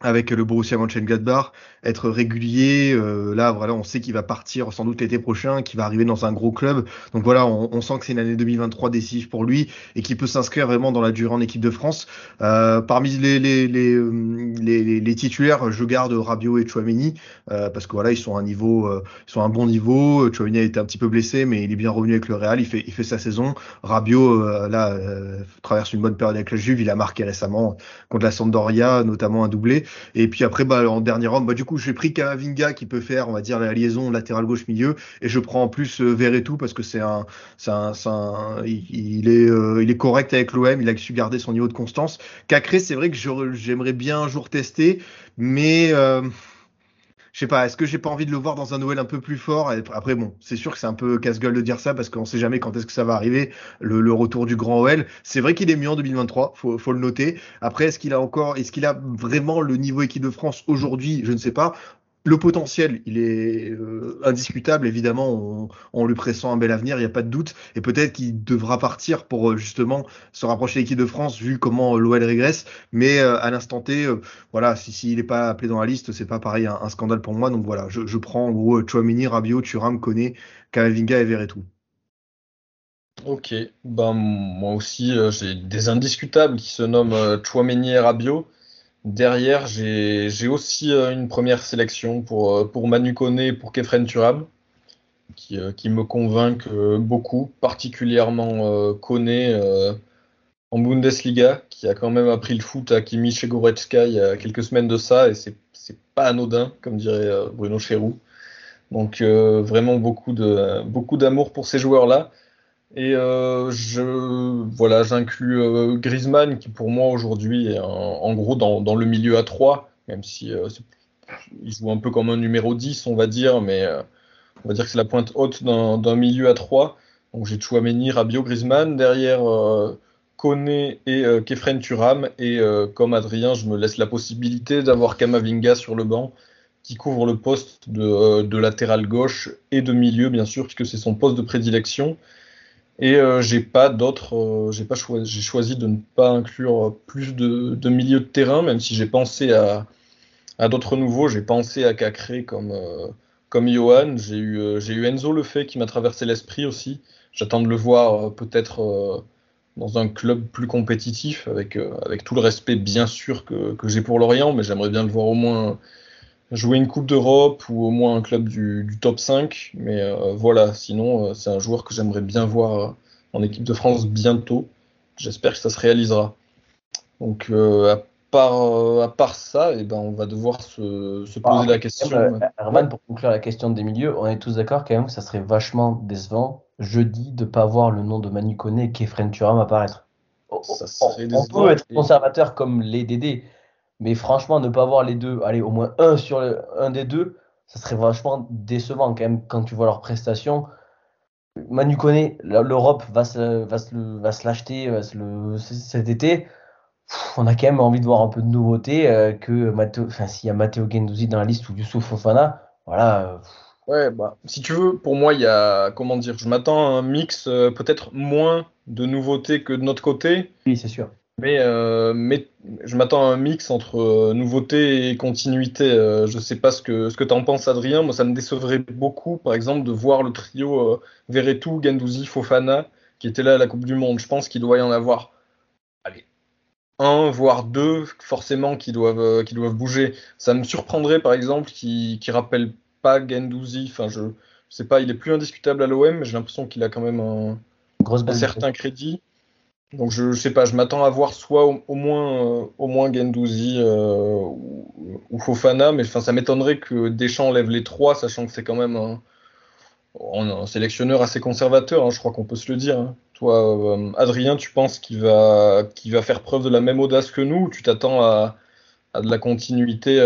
avec le Borussia Mönchengladbach, être régulier. Euh, là, voilà, on sait qu'il va partir sans doute l'été prochain, qu'il va arriver dans un gros club. Donc voilà, on, on sent que c'est une année 2023 décisive pour lui et qu'il peut s'inscrire vraiment dans la durée en équipe de France. Euh, parmi les, les, les, les, les, titulaires, je garde Rabiot et Chouameni euh, parce que voilà, ils sont à un niveau, euh, ils sont à un bon niveau. Chouameni a été un petit peu blessé, mais il est bien revenu avec le Real. Il fait, il fait sa saison. Rabiot, euh, là, traverse une bonne période avec la Juve. Il a marqué récemment contre la Sampdoria, notamment un doublé. Et puis après, bah, en dernier homme, bah, du coup, j'ai pris Kamavinga qui peut faire, on va dire, la liaison latéral gauche-milieu. Et je prends en plus euh, Verretou parce que c'est un, un, un, il, est, euh, il est correct avec l'OM. Il a su garder son niveau de constance. Cacré, c'est vrai que j'aimerais bien un jour tester, mais euh, je sais pas, est-ce que j'ai pas envie de le voir dans un Noël un peu plus fort? Après, bon, c'est sûr que c'est un peu casse-gueule de dire ça parce qu'on sait jamais quand est-ce que ça va arriver, le, retour du grand OL. C'est vrai qu'il est mieux en 2023, faut, faut le noter. Après, est-ce qu'il a encore, est-ce qu'il a vraiment le niveau équipe de France aujourd'hui? Je ne sais pas. Le potentiel, il est euh, indiscutable, évidemment, on, lui pressent un bel avenir, il n'y a pas de doute, et peut-être qu'il devra partir pour euh, justement se rapprocher de l'équipe de France, vu comment l'OL régresse, mais euh, à l'instant T, voilà, s'il si, n'est pas appelé dans la liste, c'est pas pareil, un, scandale pour moi, donc voilà, je, je prends en gros Chouamini, Rabiot, Thuram, Koné, Kamavinga et Verretou. Ok, ben moi aussi j'ai des indiscutables qui se nomment Chouameni et Rabiot. Derrière, j'ai aussi euh, une première sélection pour, euh, pour Manu Koné et pour Kefren Turab, qui, euh, qui me convainc beaucoup, particulièrement Koné en Bundesliga, qui a quand même appris le foot à Kimi il y a quelques semaines de ça, et c'est pas anodin, comme dirait Bruno Chéroux. Donc vraiment beaucoup d'amour pour ces joueurs-là. Et euh, je voilà, j'inclus euh, Griezmann qui pour moi aujourd'hui est en, gros dans, le milieu à 3, même si euh, il joue un peu comme un numéro 10, on va dire, mais on va dire que c'est la pointe haute d'un milieu à 3. Donc j'ai Chouameni, Rabiot, Griezmann, derrière Koné et Kefren Turam, et comme Adrien, je me laisse la possibilité d'avoir Kamavinga sur le banc qui couvre le poste de, latéral gauche et de milieu, bien sûr, puisque c'est son poste de prédilection. Et euh, j'ai pas d'autres, euh, j'ai pas choisi, de ne pas inclure plus de, milieux de terrain, même si j'ai pensé à, d'autres nouveaux. J'ai pensé à Cacré comme euh, comme Johan. J'ai eu j'ai eu Enzo Lefebvre qui m'a traversé l'esprit aussi. J'attends de le voir peut-être dans un club plus compétitif, avec avec tout le respect bien sûr que, que j'ai pour Lorient, mais j'aimerais bien le voir au moins jouer une Coupe d'Europe ou au moins un club du, du top 5. Mais euh, voilà, sinon, euh, c'est un joueur que j'aimerais bien voir euh, en équipe de France bientôt. J'espère que ça se réalisera. Donc, à, part, à part ça, eh ben, on va devoir se, se poser la question. Herman, pour conclure la question des milieux, on est tous d'accord quand même que ça serait vachement décevant jeudi de ne pas voir le nom de Manu Koné et Kefren Turam apparaître. Ça on, on peut être conservateur comme les DD, mais franchement, ne pas voir les deux, allez, au moins un sur un des deux, ça serait vachement décevant quand même quand tu vois leurs prestations. Manu connaît, l'Europe va se, va se, va se l'acheter cet été. on a quand même envie de voir un peu de nouveauté. Euh, que enfin, s'il y a Matteo Gendouzi dans la liste ou Youssouf Fofana, voilà. Euh, ouais, bah, si tu veux, pour moi, il y a, comment dire, je m'attends à un mix euh, peut-être moins de nouveautés que de notre côté. Oui, c'est sûr. Mais, euh, mais je m'attends à un mix entre euh, nouveauté et continuité. Euh, je sais pas ce que, ce que tu en penses, Adrien. Moi, ça me décevrait beaucoup, par exemple, de voir le trio Verretou, Gendouzi, Fofana, qui était là à la Coupe du Monde. Je pense qu'il doit y en avoir allez, un, voire deux, forcément, qui doivent, qui doivent bouger. Ça me surprendrait, par exemple, qui ne rappelle pas Gendouzi. Enfin, je, je sais pas, il est plus indiscutable à l'OM, mais j'ai l'impression qu'il a quand même un, un certain crédit. Donc je, je, sais pas, je m'attends à voir soit au, moins euh, au moins Gendouzi euh, ou, Fofana, mais enfin ça m'étonnerait que Deschamps lève les trois, sachant que c'est quand même un, sélectionneur assez conservateur, hein, je crois qu'on peut se le dire. Hein. Toi, euh, Adrien, tu penses qu'il va qu'il va faire preuve de la même audace que nous, ou tu t'attends à, à, de la continuité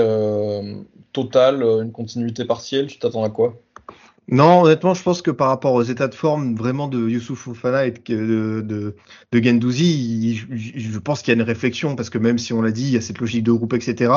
totale, une continuité partielle, tu t'attends à quoi? Non, honnêtement, je pense que par rapport aux états de forme vraiment de Youssouf Fofana et de, de, Gendouzi, je pense qu'il y a une réflexion parce que même si on l'a dit, il y a cette logique de groupe, etc.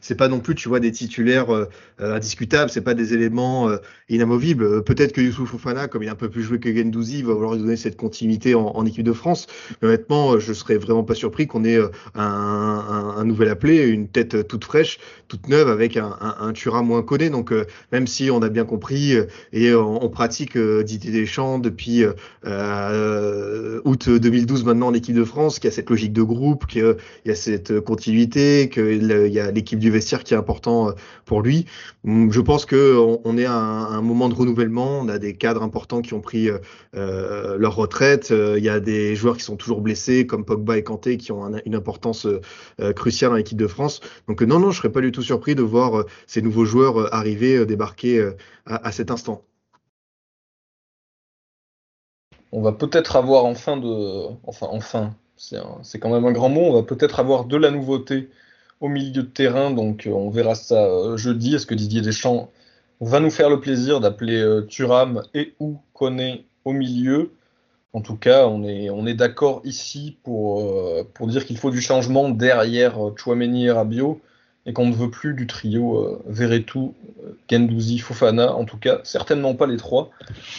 C'est pas non plus, tu vois, des titulaires euh, indiscutables, c'est pas des éléments euh, inamovibles. Euh, peut-être que Youssouf Fofana, comme il a un peu plus joué que Gendouzi, va vouloir lui donner cette continuité en, équipe de France. Mais honnêtement, je serais vraiment pas surpris qu'on ait un, nouvel appelé, une tête toute fraîche, toute neuve avec un, un, moins connu. Donc même si on a bien compris et on, pratique euh, Didier Deschamps depuis euh, euh, août 2012 maintenant en équipe de France, qui a cette logique de groupe, qu'il y a cette continuité, qu'il y a l'équipe du vestiaire qui est important pour lui. Mm, je pense que on, est à un, moment de renouvellement. On a des cadres importants qui ont pris leur retraite. Il y a des joueurs qui sont toujours blessés, comme Pogba et Kanté, qui ont une importance cruciale dans l'équipe de France. Donc non, non, je serais pas du tout surpris de voir ces nouveaux joueurs arriver, débarquer à, cet instant on va peut-être avoir enfin de. Enfin, enfin, c'est quand même un grand mot. On va peut-être avoir de la nouveauté au milieu de terrain. Donc, euh, on verra ça euh, jeudi. Est-ce que Didier Deschamps va nous faire le plaisir d'appeler euh, Thuram et ou Koné au milieu? En tout cas, on est, on est d'accord ici pour, pour dire qu'il faut du changement derrière Chouameni et Rabiot et qu'on ne veut plus du trio euh, Verretou, Gendouzi, Fofana, en tout cas certainement pas les trois.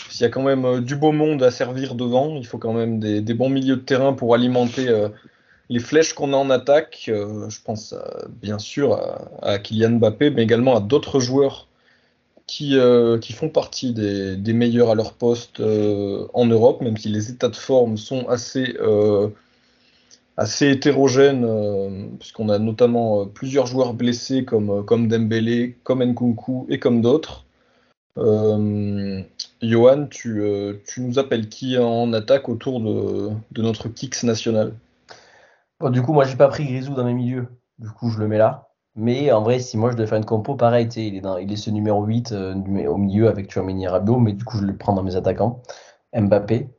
S'il y a quand même euh, du beau monde à servir devant, il faut quand même des, bons milieux de terrain pour alimenter euh, les flèches qu'on a en attaque. Euh, je pense bien sûr à, Kylian Mbappé, mais également à d'autres joueurs qui, euh, qui font partie des, meilleurs à leur poste en Europe, même si les états de forme sont assez assez hétérogène, euh, puisqu'on a notamment euh, plusieurs joueurs blessés comme, euh, comme Dembélé, comme Nkunku et comme d'autres. Johan, tu, tu, nous appelles qui en attaque autour de, de notre Kicks national? Du coup, moi, j'ai pas pris Grisou dans mes milieux. Du coup, je le mets là. Mais en vrai, si moi je devais faire une compo, pareil, il est, il est ce numéro 8 euh, au milieu avec et Rabiot, mais du coup, je le prends dans mes attaquants. Mbappé,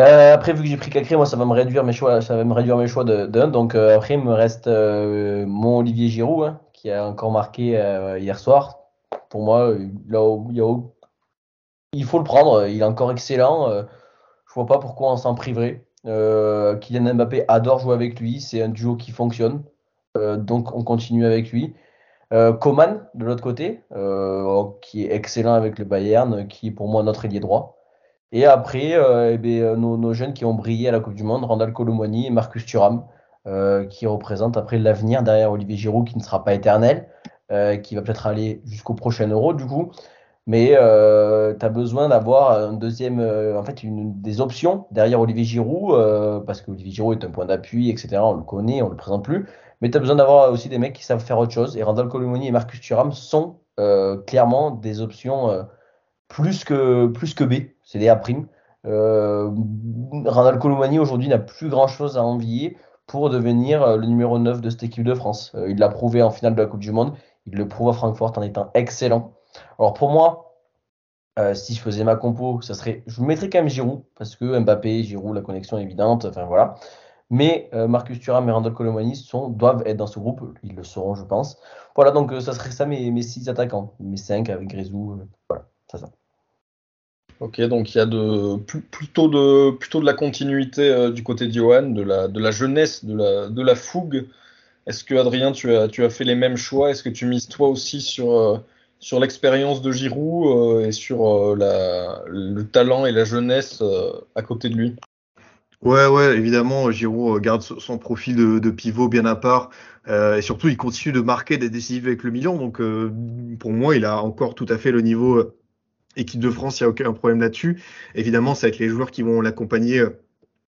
euh, après, vu que j'ai pris Cacré, moi, ça va me réduire mes choix, ça va me réduire mes choix. De, donc euh, après, il me reste euh, mon Olivier Giroud, hein, qui a encore marqué hier soir. Pour moi, là, il faut le prendre. Il est encore excellent. je vois pas pourquoi on s'en priverait. Kylian Mbappé adore jouer avec lui. C'est un duo qui fonctionne. donc on continue avec lui. Coman de l'autre côté, qui est excellent avec le Bayern, qui est pour moi notre ailier droit. Et après, eh bien, nos, jeunes qui ont brillé à la Coupe du Monde, Randall Colomwani et Marcus Thuram, qui représentent après l'avenir derrière Olivier Giroud, qui ne sera pas éternel, qui va peut-être aller jusqu'au prochain Euro du coup. Mais euh, tu as besoin d'avoir un deuxième, euh, en fait, une, des options derrière Olivier Giroud, euh, parce que Olivier Giroud est un point d'appui, etc. On le connaît, on le présente plus. Mais tu as besoin d'avoir aussi des mecs qui savent faire autre chose. Et Randall Colomoni et Marcus Thuram sont clairement des options plus, que, plus que B. C'est des A'. Randall Colomani aujourd'hui n'a plus grand chose à envier pour devenir le numéro 9 de cette équipe de France. il l'a prouvé en finale de la Coupe du Monde. Il le prouve à Francfort en étant excellent. Alors pour moi, euh, si je faisais ma compo, ça serait, je mettrais quand même Giroud, parce que Mbappé, Giroud, la connexion est évidente, enfin voilà. Mais euh, Marcus Thuram et Randall Colomani doivent être dans ce groupe, ils le seront, je pense. Voilà, donc euh, ça serait ça mes, mes six attaquants, mes cinq avec Grisou, voilà, c'est ça. Ok, donc il y a de, plutôt, de, plutôt de la continuité du côté de Johan, de la, de la jeunesse, de la, de la fougue. Est-ce que Adrien, tu as, tu as fait les mêmes choix? Est-ce que tu mises toi aussi sur sur l'expérience de Giroud euh, et sur euh, le talent et la jeunesse euh, à côté de lui? Ouais, ouais, évidemment, Giroud garde son profil de, pivot bien à part. et surtout, il continue de marquer des décisives avec le million. Donc, pour moi, il a encore tout à fait le niveau équipe de France. Il n'y a aucun problème là-dessus. Évidemment, ça va être les joueurs qui vont l'accompagner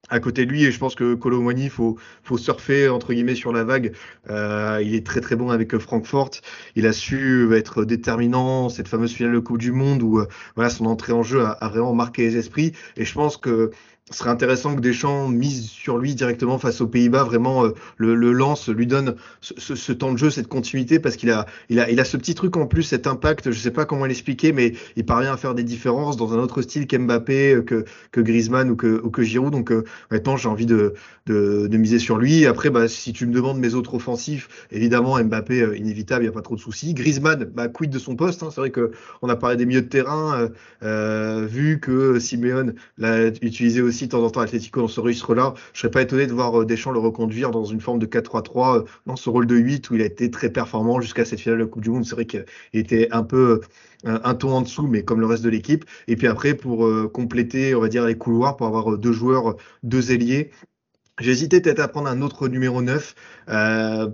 à côté de lui et je pense que Colomani faut faut surfer entre guillemets sur la vague euh, il est très très bon avec Francfort il a su être déterminant cette fameuse finale de Coupe du Monde où euh, voilà son entrée en jeu a, vraiment marqué les esprits et je pense que ce serait intéressant que Deschamps mise sur lui directement face aux Pays-Bas, vraiment euh, le, le, lance, lui donne ce, temps de jeu, cette continuité, parce qu'il a, il a, il a ce petit truc en plus, cet impact. Je sais pas comment l'expliquer, mais il parvient à faire des différences dans un autre style qu'Mbappé, euh, que, que Griezmann ou que, ou Giroud. Donc euh, maintenant, j'ai envie de, de, miser sur lui. Après, bah, si tu me demandes mes autres offensifs, évidemment Mbappé inévitable, il y a pas trop de soucis. Griezmann, bah, quid de son poste. Hein. C'est vrai que on a parlé des milieux de terrain, vu que Simeone l'a utilisé aussi de temps en temps Atletico dans ce registre-là. Je serais pas étonné de voir euh, Deschamps le reconduire dans une forme de 4-3-3 euh, dans ce rôle de 8 où il a été très performant jusqu'à cette finale de la Coupe du Monde. C'est vrai qu'il était un peu euh, un ton en dessous, mais comme le reste de l'équipe. Et puis après, pour compléter, on va dire, les couloirs, pour avoir deux joueurs, deux ailiers, hésité peut-être à prendre un autre numéro 9. Euh,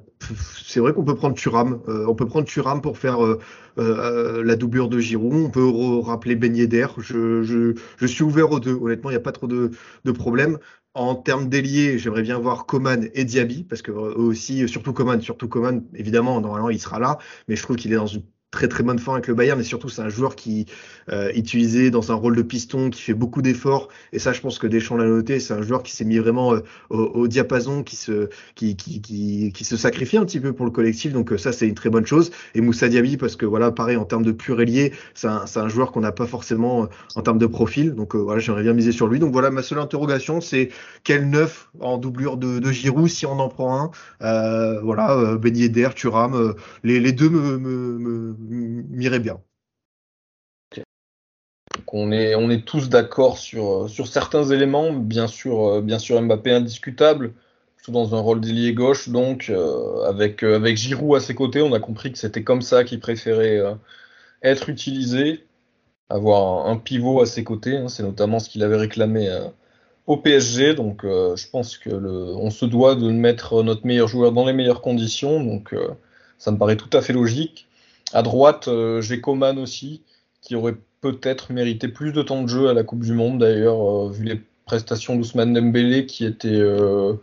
c'est vrai qu'on peut prendre Turam. Euh, on peut prendre Turam pour faire euh, euh, la doublure de Giroud. On peut rappeler Ben Yedder. Je, je, je, suis ouvert aux deux. Honnêtement, il n'y a pas trop de, de problème. En termes d'ailier, j'aimerais bien voir Coman et Diaby, parce que aussi, surtout Coman, surtout Coman, évidemment, normalement, il sera là, mais je trouve qu'il est dans une très très bonne forme avec le Bayern, mais surtout c'est un joueur qui euh, utilisé dans un rôle de piston, qui fait beaucoup d'efforts. Et ça, je pense que Deschamps l'a noté. C'est un joueur qui s'est mis vraiment euh, au, diapason, qui se qui, qui, qui, qui, se sacrifie un petit peu pour le collectif. Donc euh, ça, c'est une très bonne chose. Et Moussa Diaby, parce que voilà, pareil en termes de pur ailier, c'est un, un, joueur qu'on n'a pas forcément en termes de profil. Donc voilà, j'aimerais bien miser sur lui. Donc voilà, ma seule interrogation, c'est quel neuf en doublure de, de Giroud si on en prend un? voilà, Ben Yedder, Thuram, les, les deux me, me, me bien. on est, tous d'accord sur, sur certains éléments. Bien sûr, euh, bien sûr Mbappé indiscutable, surtout dans un rôle d'ailier gauche. Donc, euh, avec, euh, Giroud à ses côtés, on a compris que c'était comme ça qu'il préférait être utilisé, avoir un, pivot à ses côtés. Hein. C'est notamment ce qu'il avait réclamé au PSG. Donc, je pense que on se doit de mettre notre meilleur joueur dans les meilleures conditions. Donc, ça me paraît tout à fait logique. À droite, euh, j'ai Coman aussi, qui aurait peut-être mérité plus de temps de jeu à la Coupe du Monde d'ailleurs, euh, vu les prestations d'Ousmane Dembélé qui étaient euh,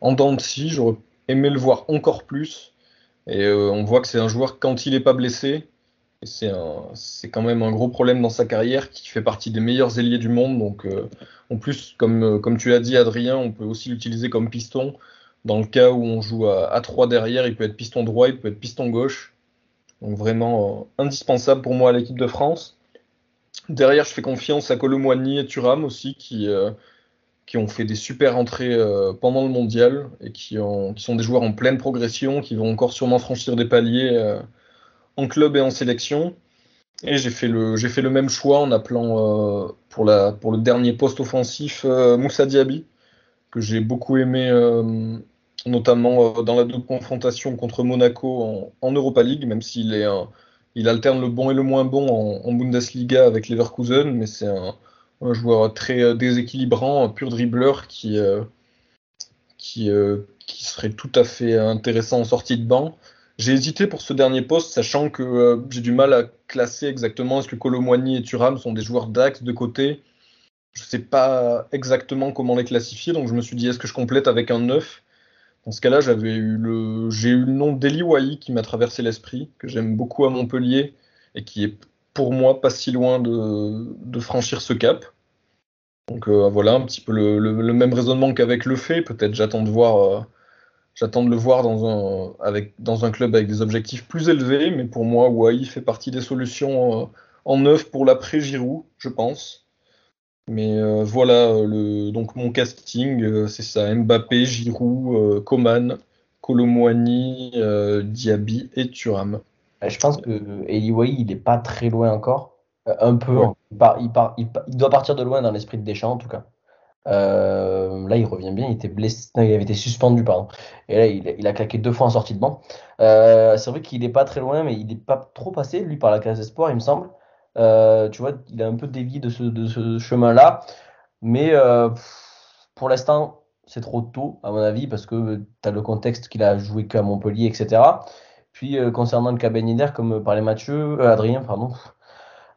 en dents de scie. J'aurais aimé le voir encore plus. Et on voit que c'est un joueur quand il n'est pas blessé. C'est quand même un gros problème dans sa carrière, qui fait partie des meilleurs ailiers du monde. Donc, en plus, comme, comme tu l'as dit, Adrien, on peut aussi l'utiliser comme piston. Dans le cas où on joue à, à 3 derrière, il peut être piston droit, il peut être piston gauche. Donc vraiment euh, indispensable pour moi à l'équipe de France. Derrière, je fais confiance à Colomwani et Thuram aussi, qui, euh, qui ont fait des super entrées euh, pendant le mondial et qui, ont, qui, sont des joueurs en pleine progression, qui vont encore sûrement franchir des paliers en club et en sélection. Et j'ai fait, le, fait le même choix en appelant pour, la, pour le dernier poste offensif Moussa Diaby, que j'ai beaucoup aimé notamment dans la double confrontation contre Monaco en, Europa League, même s'il alterne le bon et le moins bon en, Bundesliga avec Leverkusen, mais c'est un, joueur très déséquilibrant, un pur dribbleur qui, qui, serait tout à fait intéressant en sortie de banc. J'ai hésité pour ce dernier poste, sachant que euh, j'ai du mal à classer exactement est-ce que Colomwani et Thuram sont des joueurs d'axe de côté. Je ne sais pas exactement comment les classifier, donc je me suis dit est-ce que je complète avec un 9 Dans ce cas-là, j'avais eu le, j'ai eu le nom d'Eli Wai qui m'a traversé l'esprit, que j'aime beaucoup à Montpellier et qui est pour moi pas si loin de, franchir ce cap. Donc euh, voilà un petit peu le, même raisonnement qu'avec le fait. Peut-être j'attends de voir. Euh, J'attends de le voir dans un, club avec des objectifs plus élevés, mais pour moi, Wai fait partie des solutions euh, en neuf pour l'après-Giroud, je pense. Mais euh, voilà, le, donc mon casting, euh, c'est ça Mbappé, Giroud, Coman, Colomwani, Diaby et Thuram. Je pense que Eli il n'est pas très loin encore. Un peu. Il, il, doit partir de loin dans l'esprit de Deschamps, en tout cas. Euh, là, il revient bien. Il était blessé. il avait été suspendu, pardon. Et là, il, a claqué deux fois en sortie de banc. Euh, c'est vrai qu'il n'est pas très loin, mais il n'est pas trop passé, lui, par la case espoir, il me semble. Euh, tu vois, il a un peu dévié de ce, chemin-là. Mais pour l'instant, c'est trop tôt, à mon avis, parce que tu as le contexte qu'il a joué qu'à Montpellier, etc. Puis, concernant le cas comme parlait Mathieu, Adrien, pardon.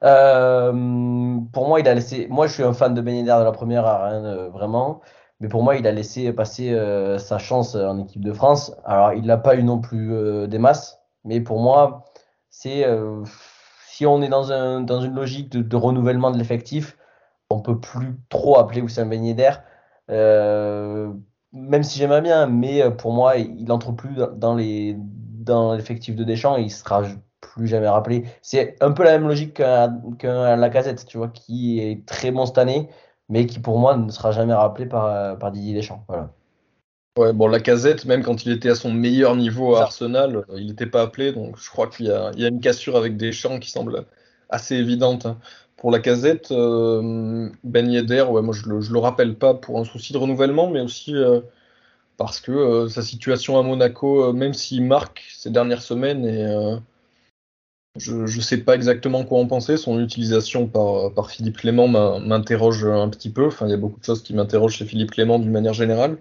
Euh, pour moi, il a laissé. Moi, je suis un fan de Ben de la première à euh, vraiment. Mais pour moi, il a laissé passer euh, sa chance en équipe de France. Alors, il n'a pas eu non plus des masses. Mais pour moi, c'est si on est dans, un, dans une logique de, renouvellement de l'effectif, on peut plus trop appeler Oussam Ben Yedder. même si j'aimerais bien, mais pour moi, il n'entre plus dans l'effectif de Deschamps et il sera plus jamais rappelé. C'est un peu la même logique qu'un la casette, tu vois, qui est très bon cette année, mais qui pour moi ne sera jamais rappelé par, par Didier Deschamps. Voilà. Ouais, bon, la casette, même quand il était à son meilleur niveau à Arsenal, euh, il n'était pas appelé, donc je crois qu'il y, y, a une cassure avec Deschamps qui semble assez évidente. Hein. Pour la casette, euh, Ben Yedder, ouais, moi je le, le rappelle pas pour un souci de renouvellement, mais aussi euh, parce que sa situation à Monaco, même s'il marque ces dernières semaines, et je ne sais pas exactement quoi en penser. Son utilisation par, par Philippe Clément m'interroge un petit peu. Enfin, il y a beaucoup de choses qui m'interrogent chez Philippe Clément d'une manière générale.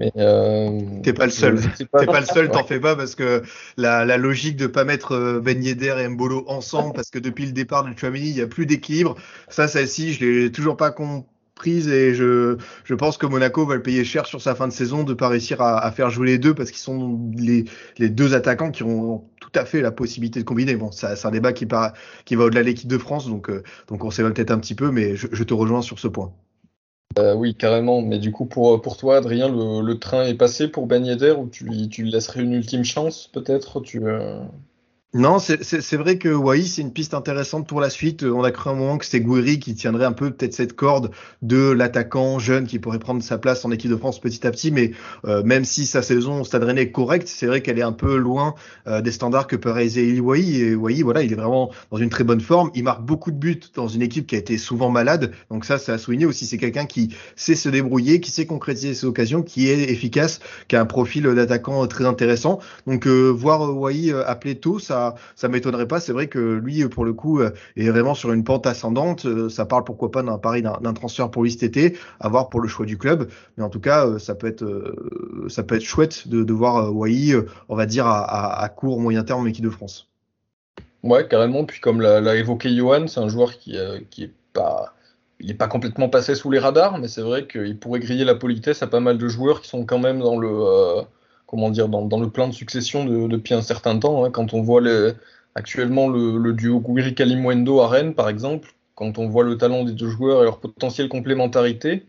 Mais euh, t'es pas le seul. T'es pas, le seul, t'en fais pas parce que la, la, logique de pas mettre euh, Ben Yedder et Mbolo ensemble parce que depuis le départ de Chouamini, il y a plus d'équilibre. Ça, celle-ci, je l'ai toujours pas compris prise et je, je pense que Monaco va le payer cher sur sa fin de saison de pas réussir à, à faire jouer les deux parce qu'ils sont les, les, deux attaquants qui ont tout à fait la possibilité de combiner. Bon, c'est un débat qui, part, qui va au-delà de l'équipe de France, donc, euh, donc on s'éloigne peut-être un petit peu, mais je, je, te rejoins sur ce point. Euh, oui, carrément. Mais du coup, pour, toi, Adrien, le, train est passé pour Yedder ou tu, tu lui laisserais une ultime chance, peut-être? Tu, euh... Non, c'est vrai que Wai, c'est une piste intéressante pour la suite. On a cru un moment que c'était Gouiri qui tiendrait un peu peut-être cette corde de l'attaquant jeune qui pourrait prendre sa place en équipe de France petit à petit. Mais euh, même si sa saison au Stade Rennais est correcte, c'est vrai qu'elle est un peu loin euh, des standards que peut réaliser Wai. Et Wai, voilà, il est vraiment dans une très bonne forme. Il marque beaucoup de buts dans une équipe qui a été souvent malade. Donc ça, c'est à souligner aussi. C'est quelqu'un qui sait se débrouiller, qui sait concrétiser ses occasions, qui est efficace, qui a un profil d'attaquant très intéressant. Donc euh, voir Wai appeler tôt, ça ça, m'étonnerait pas. C'est vrai que lui, pour le coup, euh, est vraiment sur une pente ascendante. Euh, ça parle pourquoi pas d'un pari d'un transfert pour lui cet été, à voir pour le choix du club. Mais en tout cas, euh, ça peut être, ça peut être chouette de, voir Wai, on va dire à, court moyen terme équipe de France. Ouais, carrément. Puis comme l'a évoqué Johan, c'est un joueur qui, qui est pas il n'est pas complètement passé sous les radars, mais c'est vrai qu'il pourrait griller la politesse à pas mal de joueurs qui sont quand même dans le, comment dire, dans, le plan de succession depuis un certain temps. Hein. quand on voit actuellement le, duo Gouiri Kalimwendo à Rennes, par exemple, quand on voit le talent des deux joueurs et leur potentielle complémentarité,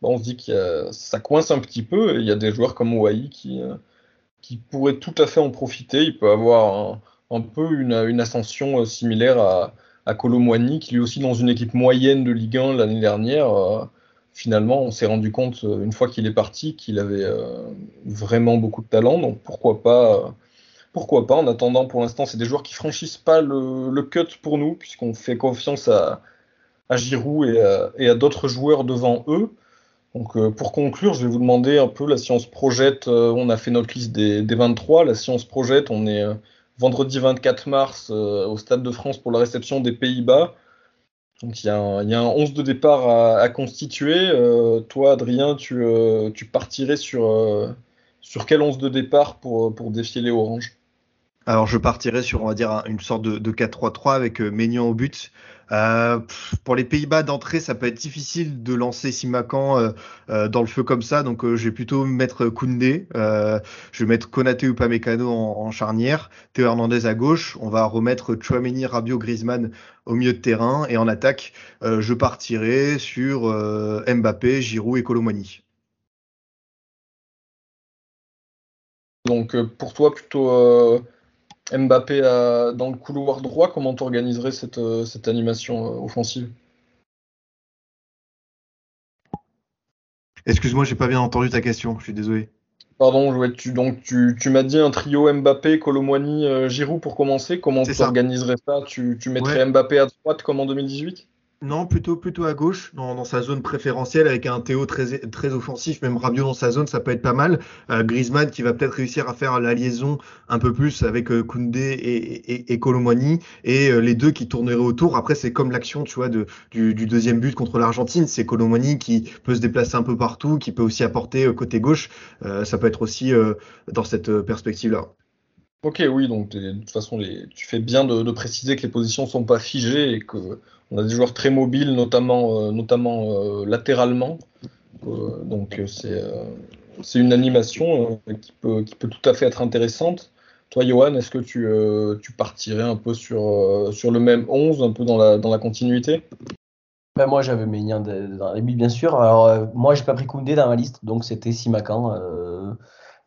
bah, on se dit que ça coince un petit peu. Il y a des joueurs comme Ouai qui, euh, qui pourraient tout à fait en profiter. Il peut avoir un, peu une, ascension euh, similaire à, à qui lui aussi dans une équipe moyenne de Ligue 1 l'année dernière. Finalement, on s'est rendu compte, euh, une fois qu'il est parti, qu'il avait euh, vraiment beaucoup de talent. Donc pourquoi pas euh, pourquoi pas En attendant, pour l'instant, c'est des joueurs qui franchissent pas le, cut pour nous, puisqu'on fait confiance à, Giroud et à, d'autres joueurs devant eux. Donc, pour conclure, je vais vous demander un peu la science projette. On a fait notre liste des, des 23. La science projette, on est vendredi 24 mars au Stade de France pour la réception des Pays-Bas. Donc, il y, a un, y a un 11 de départ à, constituer. toi, Adrien, tu, tu partirais sur, sur quel 11 de départ pour, pour défier les Oranges? Alors je partirais sur, on va dire, une sorte de, de 4-3-3 avec Maignan au but. Euh, pour les Pays-Bas d'entrée, ça peut être difficile de lancer Simacan euh, euh, dans le feu comme ça. Donc, je vais plutôt mettre Koundé. je vais mettre Konaté ou Pamecano en, en, charnière. Théo Hernandez à gauche. On va remettre Chouameni, Rabiot, Griezmann au milieu de terrain. Et en attaque, je partirai sur Mbappé, Giroud et Colomani. Donc, pour toi, plutôt Mbappé dans le couloir droit, comment tu organiserais cette, euh, cette animation euh, offensive? Excuse-moi, j'ai pas bien entendu ta question, je suis désolé. Pardon, tu, donc tu, m'as dit un trio Mbappé, Colomwani, euh, Giroud pour commencer. Comment tu organiserais ça? Tu, tu mettrais Mbappé à droite comme en 2018 non, plutôt, plutôt à gauche, dans, sa zone préférentielle, avec un Théo très, très offensif, même Rabiot dans sa zone, ça peut être pas mal. Euh, Griezmann qui va peut-être réussir à faire la liaison un peu plus avec euh, Koundé et, et, et Colomwani, et euh, les deux qui tourneraient autour. Après, c'est comme l'action, tu vois, du, deuxième but contre l'Argentine, c'est Colomwani qui peut se déplacer un peu partout, qui peut aussi apporter côté gauche. ça peut être aussi dans cette perspective-là. Ok, oui, donc de toute façon, les, tu fais bien de, de préciser que les positions sont pas figées et que on a des joueurs très mobiles, notamment, euh, notamment euh, latéralement. Euh, donc c'est une animation qui, peut, qui peut tout à fait être intéressante. Toi, Johan, est-ce que tu, tu partirais un peu sur, sur le même 11, un peu dans la, dans la continuité? Ben Moi, j'avais mes liens dans les bien sûr. Alors, moi, j'ai pas pris Koundé dans ma liste, donc c'était Simakan.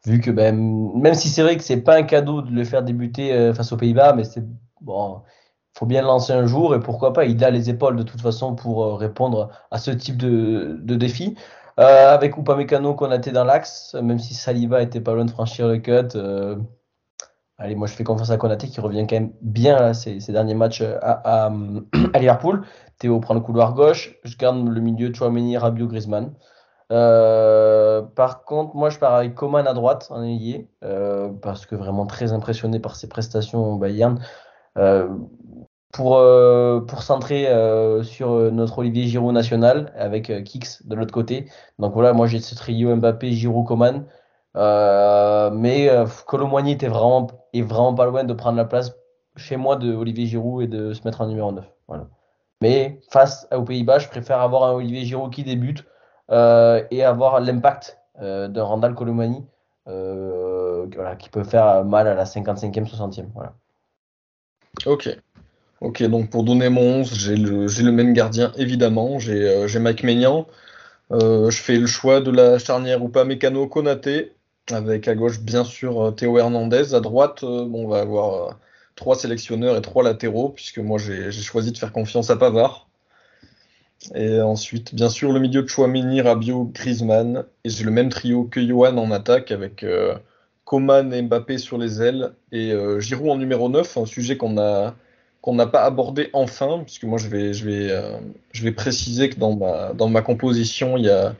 vu que, ben, même si c'est vrai que c'est pas un cadeau de le faire débuter face aux Pays-Bas, mais c'est bon, faut bien le lancer un jour et pourquoi pas, il a les épaules de toute façon pour euh, répondre à ce type de, de défi. Euh, avec Upamecano qu'on dans l'axe, même si Saliba était pas loin de franchir le cut. Euh, allez, moi je fais confiance à Konaté qui revient quand même bien là, ces, derniers matchs à, à, à, Liverpool. Théo prend le couloir gauche, je garde le milieu Chouameni, Rabiot, Griezmann. Euh, par contre, moi je pars avec Coman à droite en ailier euh, parce que vraiment très impressionné par ses prestations au Bayern. Euh, pour, euh, pour centrer euh, sur notre Olivier Giroud national avec Kix de l'autre côté. Donc voilà, moi j'ai ce trio Mbappé, Giroud, Coman. mais Colomboigny était vraiment, est vraiment pas loin de prendre la place chez moi de Olivier Giroud et de se mettre en numéro 9. Voilà. Mais face aux Pays-Bas, je préfère avoir un Olivier Giroud qui débute et avoir l'impact d'un Randall Colomani voilà, qui peut faire mal à la 55e, 60e. Voilà. Ok. Ok, donc pour donner mon 11, j'ai le, le, même gardien, évidemment. J'ai euh, Mike Maignan. Euh, je fais le choix de la charnière ou pas Mécano Konaté, avec à gauche, bien sûr, euh, Théo Hernandez. À droite, bon, on va avoir trois sélectionneurs et trois latéraux, puisque moi, j'ai choisi de faire confiance à Pavard. Et ensuite, bien sûr, le milieu de Chouameni, Rabiot, Griezmann. Et j'ai le même trio que Johan en attaque, avec Coman et Mbappé sur les ailes et Giroud en numéro 9, un sujet qu'on a qu'on n'a pas abordé enfin, puisque moi je vais, je vais, euh, je vais préciser que dans ma, dans ma composition, il y a,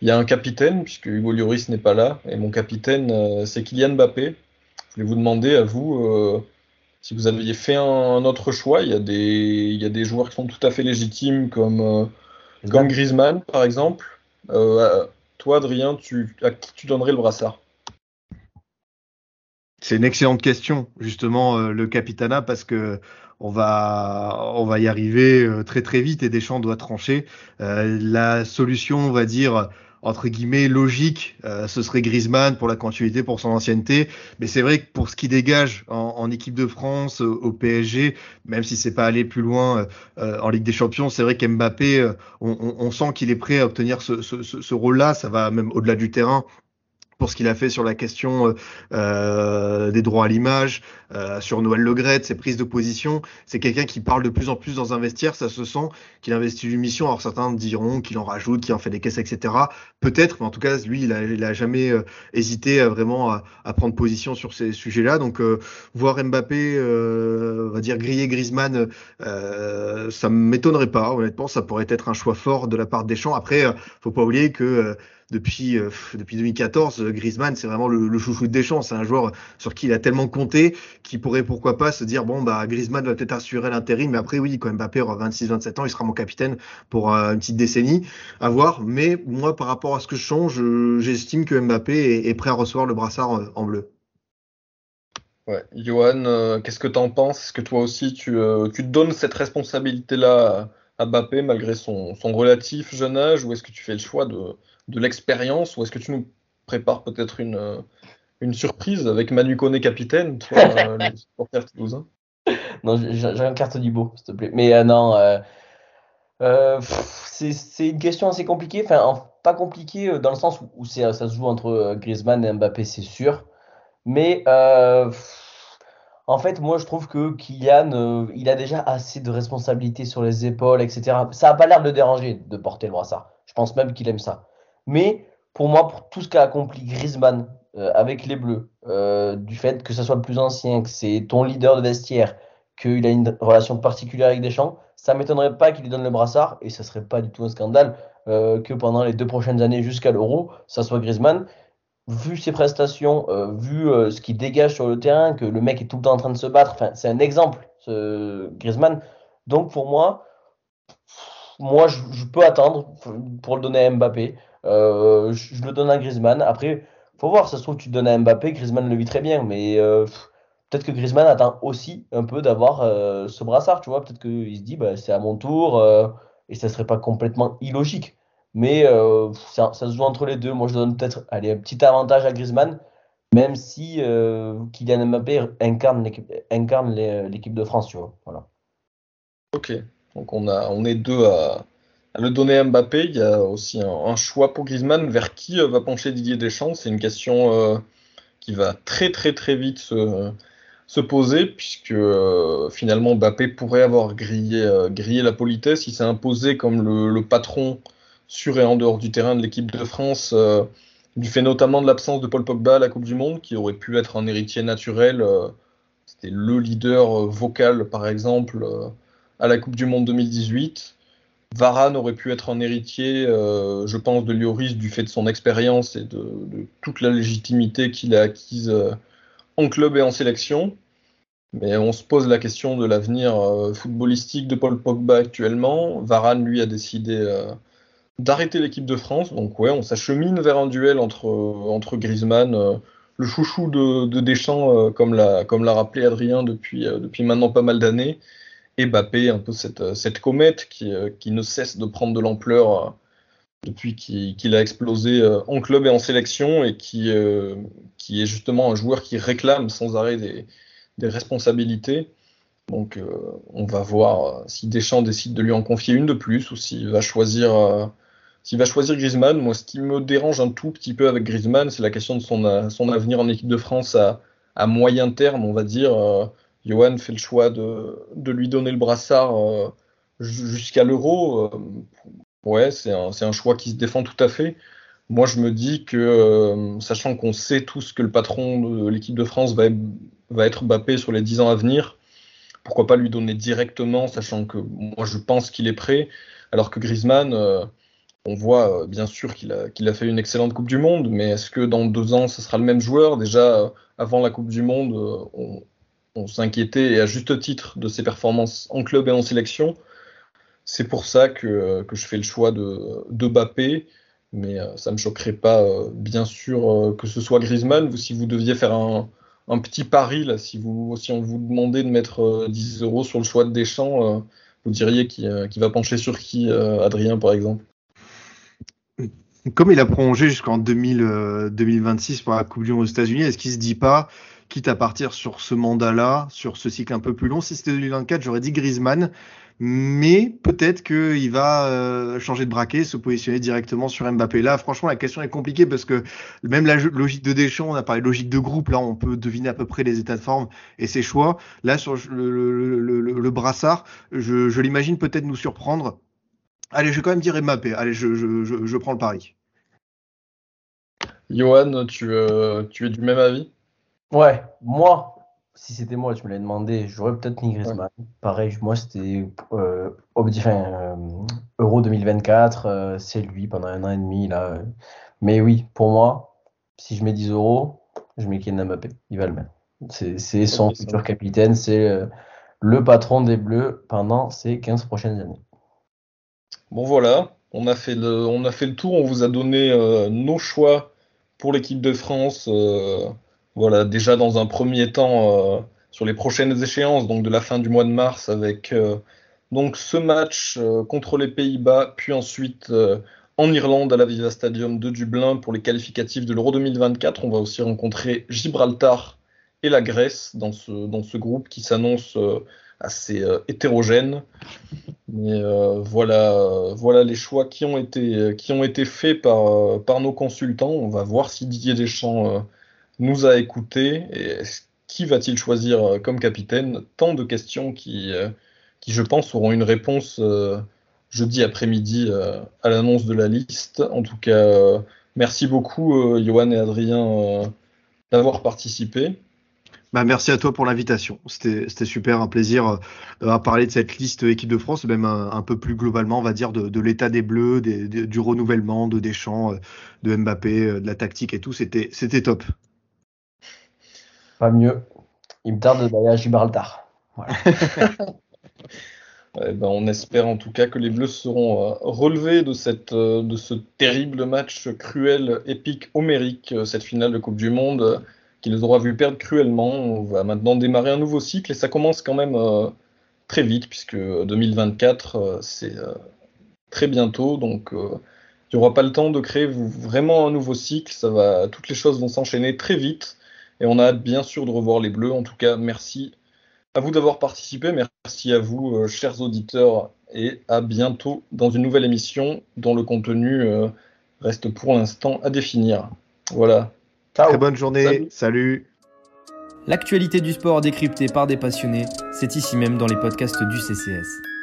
il y a un capitaine, puisque Hugo Lloris n'est pas là, et mon capitaine, euh, c'est Kylian Mbappé. Je vais vous demander à vous si vous aviez fait un, autre choix. Il y, a des, il y a des joueurs qui sont tout à fait légitimes, comme, comme Griezmann, par exemple. toi, Adrien, tu, à qui tu donnerais le brassard? C'est une excellente question, justement, euh, le Capitana, parce que on va, on va y arriver euh, très très vite et Deschamps doit trancher. Euh, la solution, on va dire, entre guillemets, logique, ce serait Griezmann pour la continuité, pour son ancienneté. Mais c'est vrai que pour ce qui dégage en, équipe de France, au PSG, même si c'est pas aller plus loin en Ligue des Champions, c'est vrai qu'Mbappé, on, on, sent qu'il est prêt à obtenir ce, ce, ce rôle-là. Ça va même au-delà du terrain pour ce qu'il a fait sur la question euh, euh des droits à l'image, euh, sur Noël Legrette, ses prises de position. C'est quelqu'un qui parle de plus en plus dans un vestiaire, ça se sent qu'il investit une mission. Alors certains diront qu'il en rajoute, qu'il en fait des caisses, etc. Peut-être, mais en tout cas, lui, il a, il a jamais hésité vraiment à, prendre position sur ces sujets-là. Donc, voir Mbappé, on va dire, griller Griezmann, ça m'étonnerait pas. Honnêtement, ça pourrait être un choix fort de la part des champs. Après, faut pas oublier que depuis, euh, depuis 2014, euh, Griezmann, c'est vraiment le, chouchou de Deschamps. C'est un joueur sur qui il a tellement compté qu'il pourrait pourquoi pas se dire bon, bah, Griezmann va peut-être assurer l'intérim, mais après, oui, quand Mbappé aura 26-27 ans, il sera mon capitaine pour euh, une petite décennie à voir. Mais moi, par rapport à ce que je change, j'estime que Mbappé est, prêt à recevoir le brassard en bleu. Ouais. Johan, qu'est-ce que tu en penses? Est-ce que toi aussi tu, tu donnes cette responsabilité-là à Mbappé malgré son, son relatif jeune âge ou est-ce que tu fais le choix de, de l'expérience ou est-ce que tu nous prépares peut-être une, euh, une surprise avec Manu Koné capitaine, toi, euh, le supporter toulousain? Non, j'ai une carte du beau, s'il te plaît. Mais euh, non, euh, c'est une question assez compliquée. Enfin, pas compliquée dans le sens où, ça se joue entre Griezmann et Mbappé, c'est sûr. Mais en fait, moi, je trouve que Kylian, il a déjà assez de responsabilités sur les épaules, etc. Ça n'a pas l'air de le déranger de porter le brassard. Je pense même qu'il aime ça. Mais pour moi, pour tout ce qu'a accompli Griezmann euh, avec les Bleus, euh, du fait que ce soit le plus ancien, que c'est ton leader de vestiaire, qu'il a une relation particulière avec Deschamps, ça m'étonnerait pas qu'il lui donne le brassard et ce serait pas du tout un scandale euh, que pendant les deux prochaines années jusqu'à l'Euro, ça soit Griezmann. Vu ses prestations, vu ce qu'il dégage sur le terrain, que le mec est tout le temps en train de se battre, c'est un exemple, ce Griezmann. Donc pour moi, moi je, je, peux attendre pour le donner à Mbappé. Euh, je, le donne à Griezmann. Après, faut voir, ça se trouve, tu te donnes à Mbappé, Griezmann le vit très bien, mais euh, peut-être que Griezmann attend aussi un peu d'avoir euh, ce brassard, tu vois. Peut-être qu'il se dit, bah, c'est à mon tour, et ça serait pas complètement illogique. Mais ça, se joue entre les deux. Moi, je donne peut-être allez, un petit avantage à Griezmann, même si Kylian Mbappé incarne l'équipe de France, tu vois. Voilà. Ok, donc on, a, on est deux à le donner à Mbappé, il y a aussi un, choix pour Griezmann. Vers qui euh, va pencher Didier Deschamps? C'est une question euh, qui va très très très vite se, se poser, puisque euh, finalement Mbappé pourrait avoir grillé, grillé la politesse. Il s'est imposé comme le, le, patron sur et en dehors du terrain de l'équipe de France, du fait notamment de l'absence de Paul Pogba à la Coupe du Monde, qui aurait pu être un héritier naturel. C'était le leader vocal, par exemple, à la Coupe du Monde 2018. Varane aurait pu être un héritier, euh, je pense, de Lloris du fait de son expérience et de, toute la légitimité qu'il a acquise euh, en club et en sélection. Mais on se pose la question de l'avenir euh, footballistique de Paul Pogba actuellement. Varane, lui, a décidé d'arrêter l'équipe de France. Donc ouais, on s'achemine vers un duel entre, entre Griezmann, le chouchou de, Deschamps, comme l'a rappelé Adrien depuis, maintenant pas mal d'années, Mbappé, un peu cette, euh, comète qui, euh, qui, ne cesse de prendre de l'ampleur euh, depuis qu'il a explosé en club et en sélection et qui, est justement un joueur qui réclame sans arrêt des, responsabilités. Donc on va voir si Deschamps décide de lui en confier une de plus ou s'il va choisir s'il va choisir Griezmann. Moi, ce qui me dérange un tout petit peu avec Griezmann, c'est la question de son, avenir en équipe de France à moyen terme, on va dire. Johan fait le choix de, lui donner le brassard euh, jusqu'à l'euro. Euh, ouais, c'est un, choix qui se défend tout à fait. Moi, je me dis que, euh, sachant qu'on sait tous que le patron de l'équipe de France va, être Mbappé sur les 10 ans à venir, pourquoi pas lui donner directement, sachant que moi, je pense qu'il est prêt, alors que Griezmann, on voit bien sûr qu'il a, a fait une excellente Coupe du Monde, mais est-ce que dans deux ans, ce sera le même joueur? Déjà, avant la Coupe du Monde, on, on s'inquiétait, et à juste titre, de ses performances en club et en sélection. C'est pour ça que, que, je fais le choix de, de Bappé, mais euh, ça ne me choquerait pas, euh, bien sûr, euh, que ce soit Griezmann. Si vous deviez faire un, un petit pari, là, si, vous, si on vous demandait de mettre 10 euros sur le choix de Deschamps, vous diriez qui, qui va pencher sur qui, Adrien, par exemple? Comme il a prolongé jusqu'en 2026 pour la Coupe du Monde aux États-Unis, est-ce qu'il se dit pas quitte à partir sur ce mandat-là, sur ce cycle un peu plus long. Si c'était 2024, j'aurais dit Griezmann, mais peut-être qu'il va euh, changer de braquet, se positionner directement sur Mbappé. Là, franchement, la question est compliquée parce que même la logique de Deschamps, on a parlé de logique de groupe, là, on peut deviner à peu près les états de forme et ses choix. Là, sur le, brassard, je, l'imagine peut-être nous surprendre. Allez, je vais quand même dire Mbappé. Allez, je, prends le pari. Johan, tu, euh, tu es du même avis? Ouais, moi, si c'était moi, tu me l'avais demandé, j'aurais peut-être mis Griezmann. Pareil, moi, c'était euh, euh Euro 2024, euh, c'est lui pendant un an et demi. Là. Mais oui, pour moi, si je mets 10 euros, je mets Kylian Mbappé. Il va le mettre. C'est son futur capitaine, c'est euh, le patron des Bleus pendant ces 15 prochaines années. Bon, voilà, on a fait le, on a fait le tour, on vous a donné nos choix pour l'équipe de France. Voilà, déjà dans un premier temps, euh, sur les prochaines échéances, donc de la fin du mois de mars, avec euh, donc ce match euh, contre les Pays-Bas, puis ensuite en Irlande à la Viva Stadium de Dublin pour les qualificatifs de l'Euro 2024. On va aussi rencontrer Gibraltar et la Grèce dans ce, dans ce groupe qui s'annonce assez hétérogène. Mais voilà, voilà les choix qui ont été, qui ont été faits par, par nos consultants. On va voir si Didier Deschamps nous a écoutés et qui va-t-il choisir euh, comme capitaine? Tant de questions qui, euh, qui, je pense, auront une réponse euh, jeudi après-midi à l'annonce de la liste. En tout cas, merci beaucoup, Johan et Adrien, d'avoir participé. Bah, merci à toi pour l'invitation. C'était super, un plaisir d'avoir parlé de cette liste équipe de France, même un, peu plus globalement, on va dire, de, l'état des Bleus, du renouvellement, de Deschamps, de Mbappé, de la tactique et tout. C'était top. Mieux. Il me tarde d'aller à Gibraltar. ben, on espère en tout cas que les Bleus seront euh, relevés de, cette, euh, de ce terrible match cruel, épique, homérique, euh, cette finale de Coupe du Monde, qui les aura vu perdre cruellement. On va maintenant démarrer un nouveau cycle et ça commence quand même très vite, puisque 2024, c'est très bientôt. Donc il n'y aura pas le temps de créer vraiment un nouveau cycle. Toutes les choses vont s'enchaîner très vite. Et on a hâte bien sûr de revoir les Bleus. En tout cas, merci à vous d'avoir participé. Merci à vous, euh, chers auditeurs. Et à bientôt dans une nouvelle émission dont le contenu euh, reste pour l'instant à définir. Voilà. Très bonne journée. Salut. L'actualité du sport décryptée par des passionnés, c'est ici même dans les podcasts du CCS.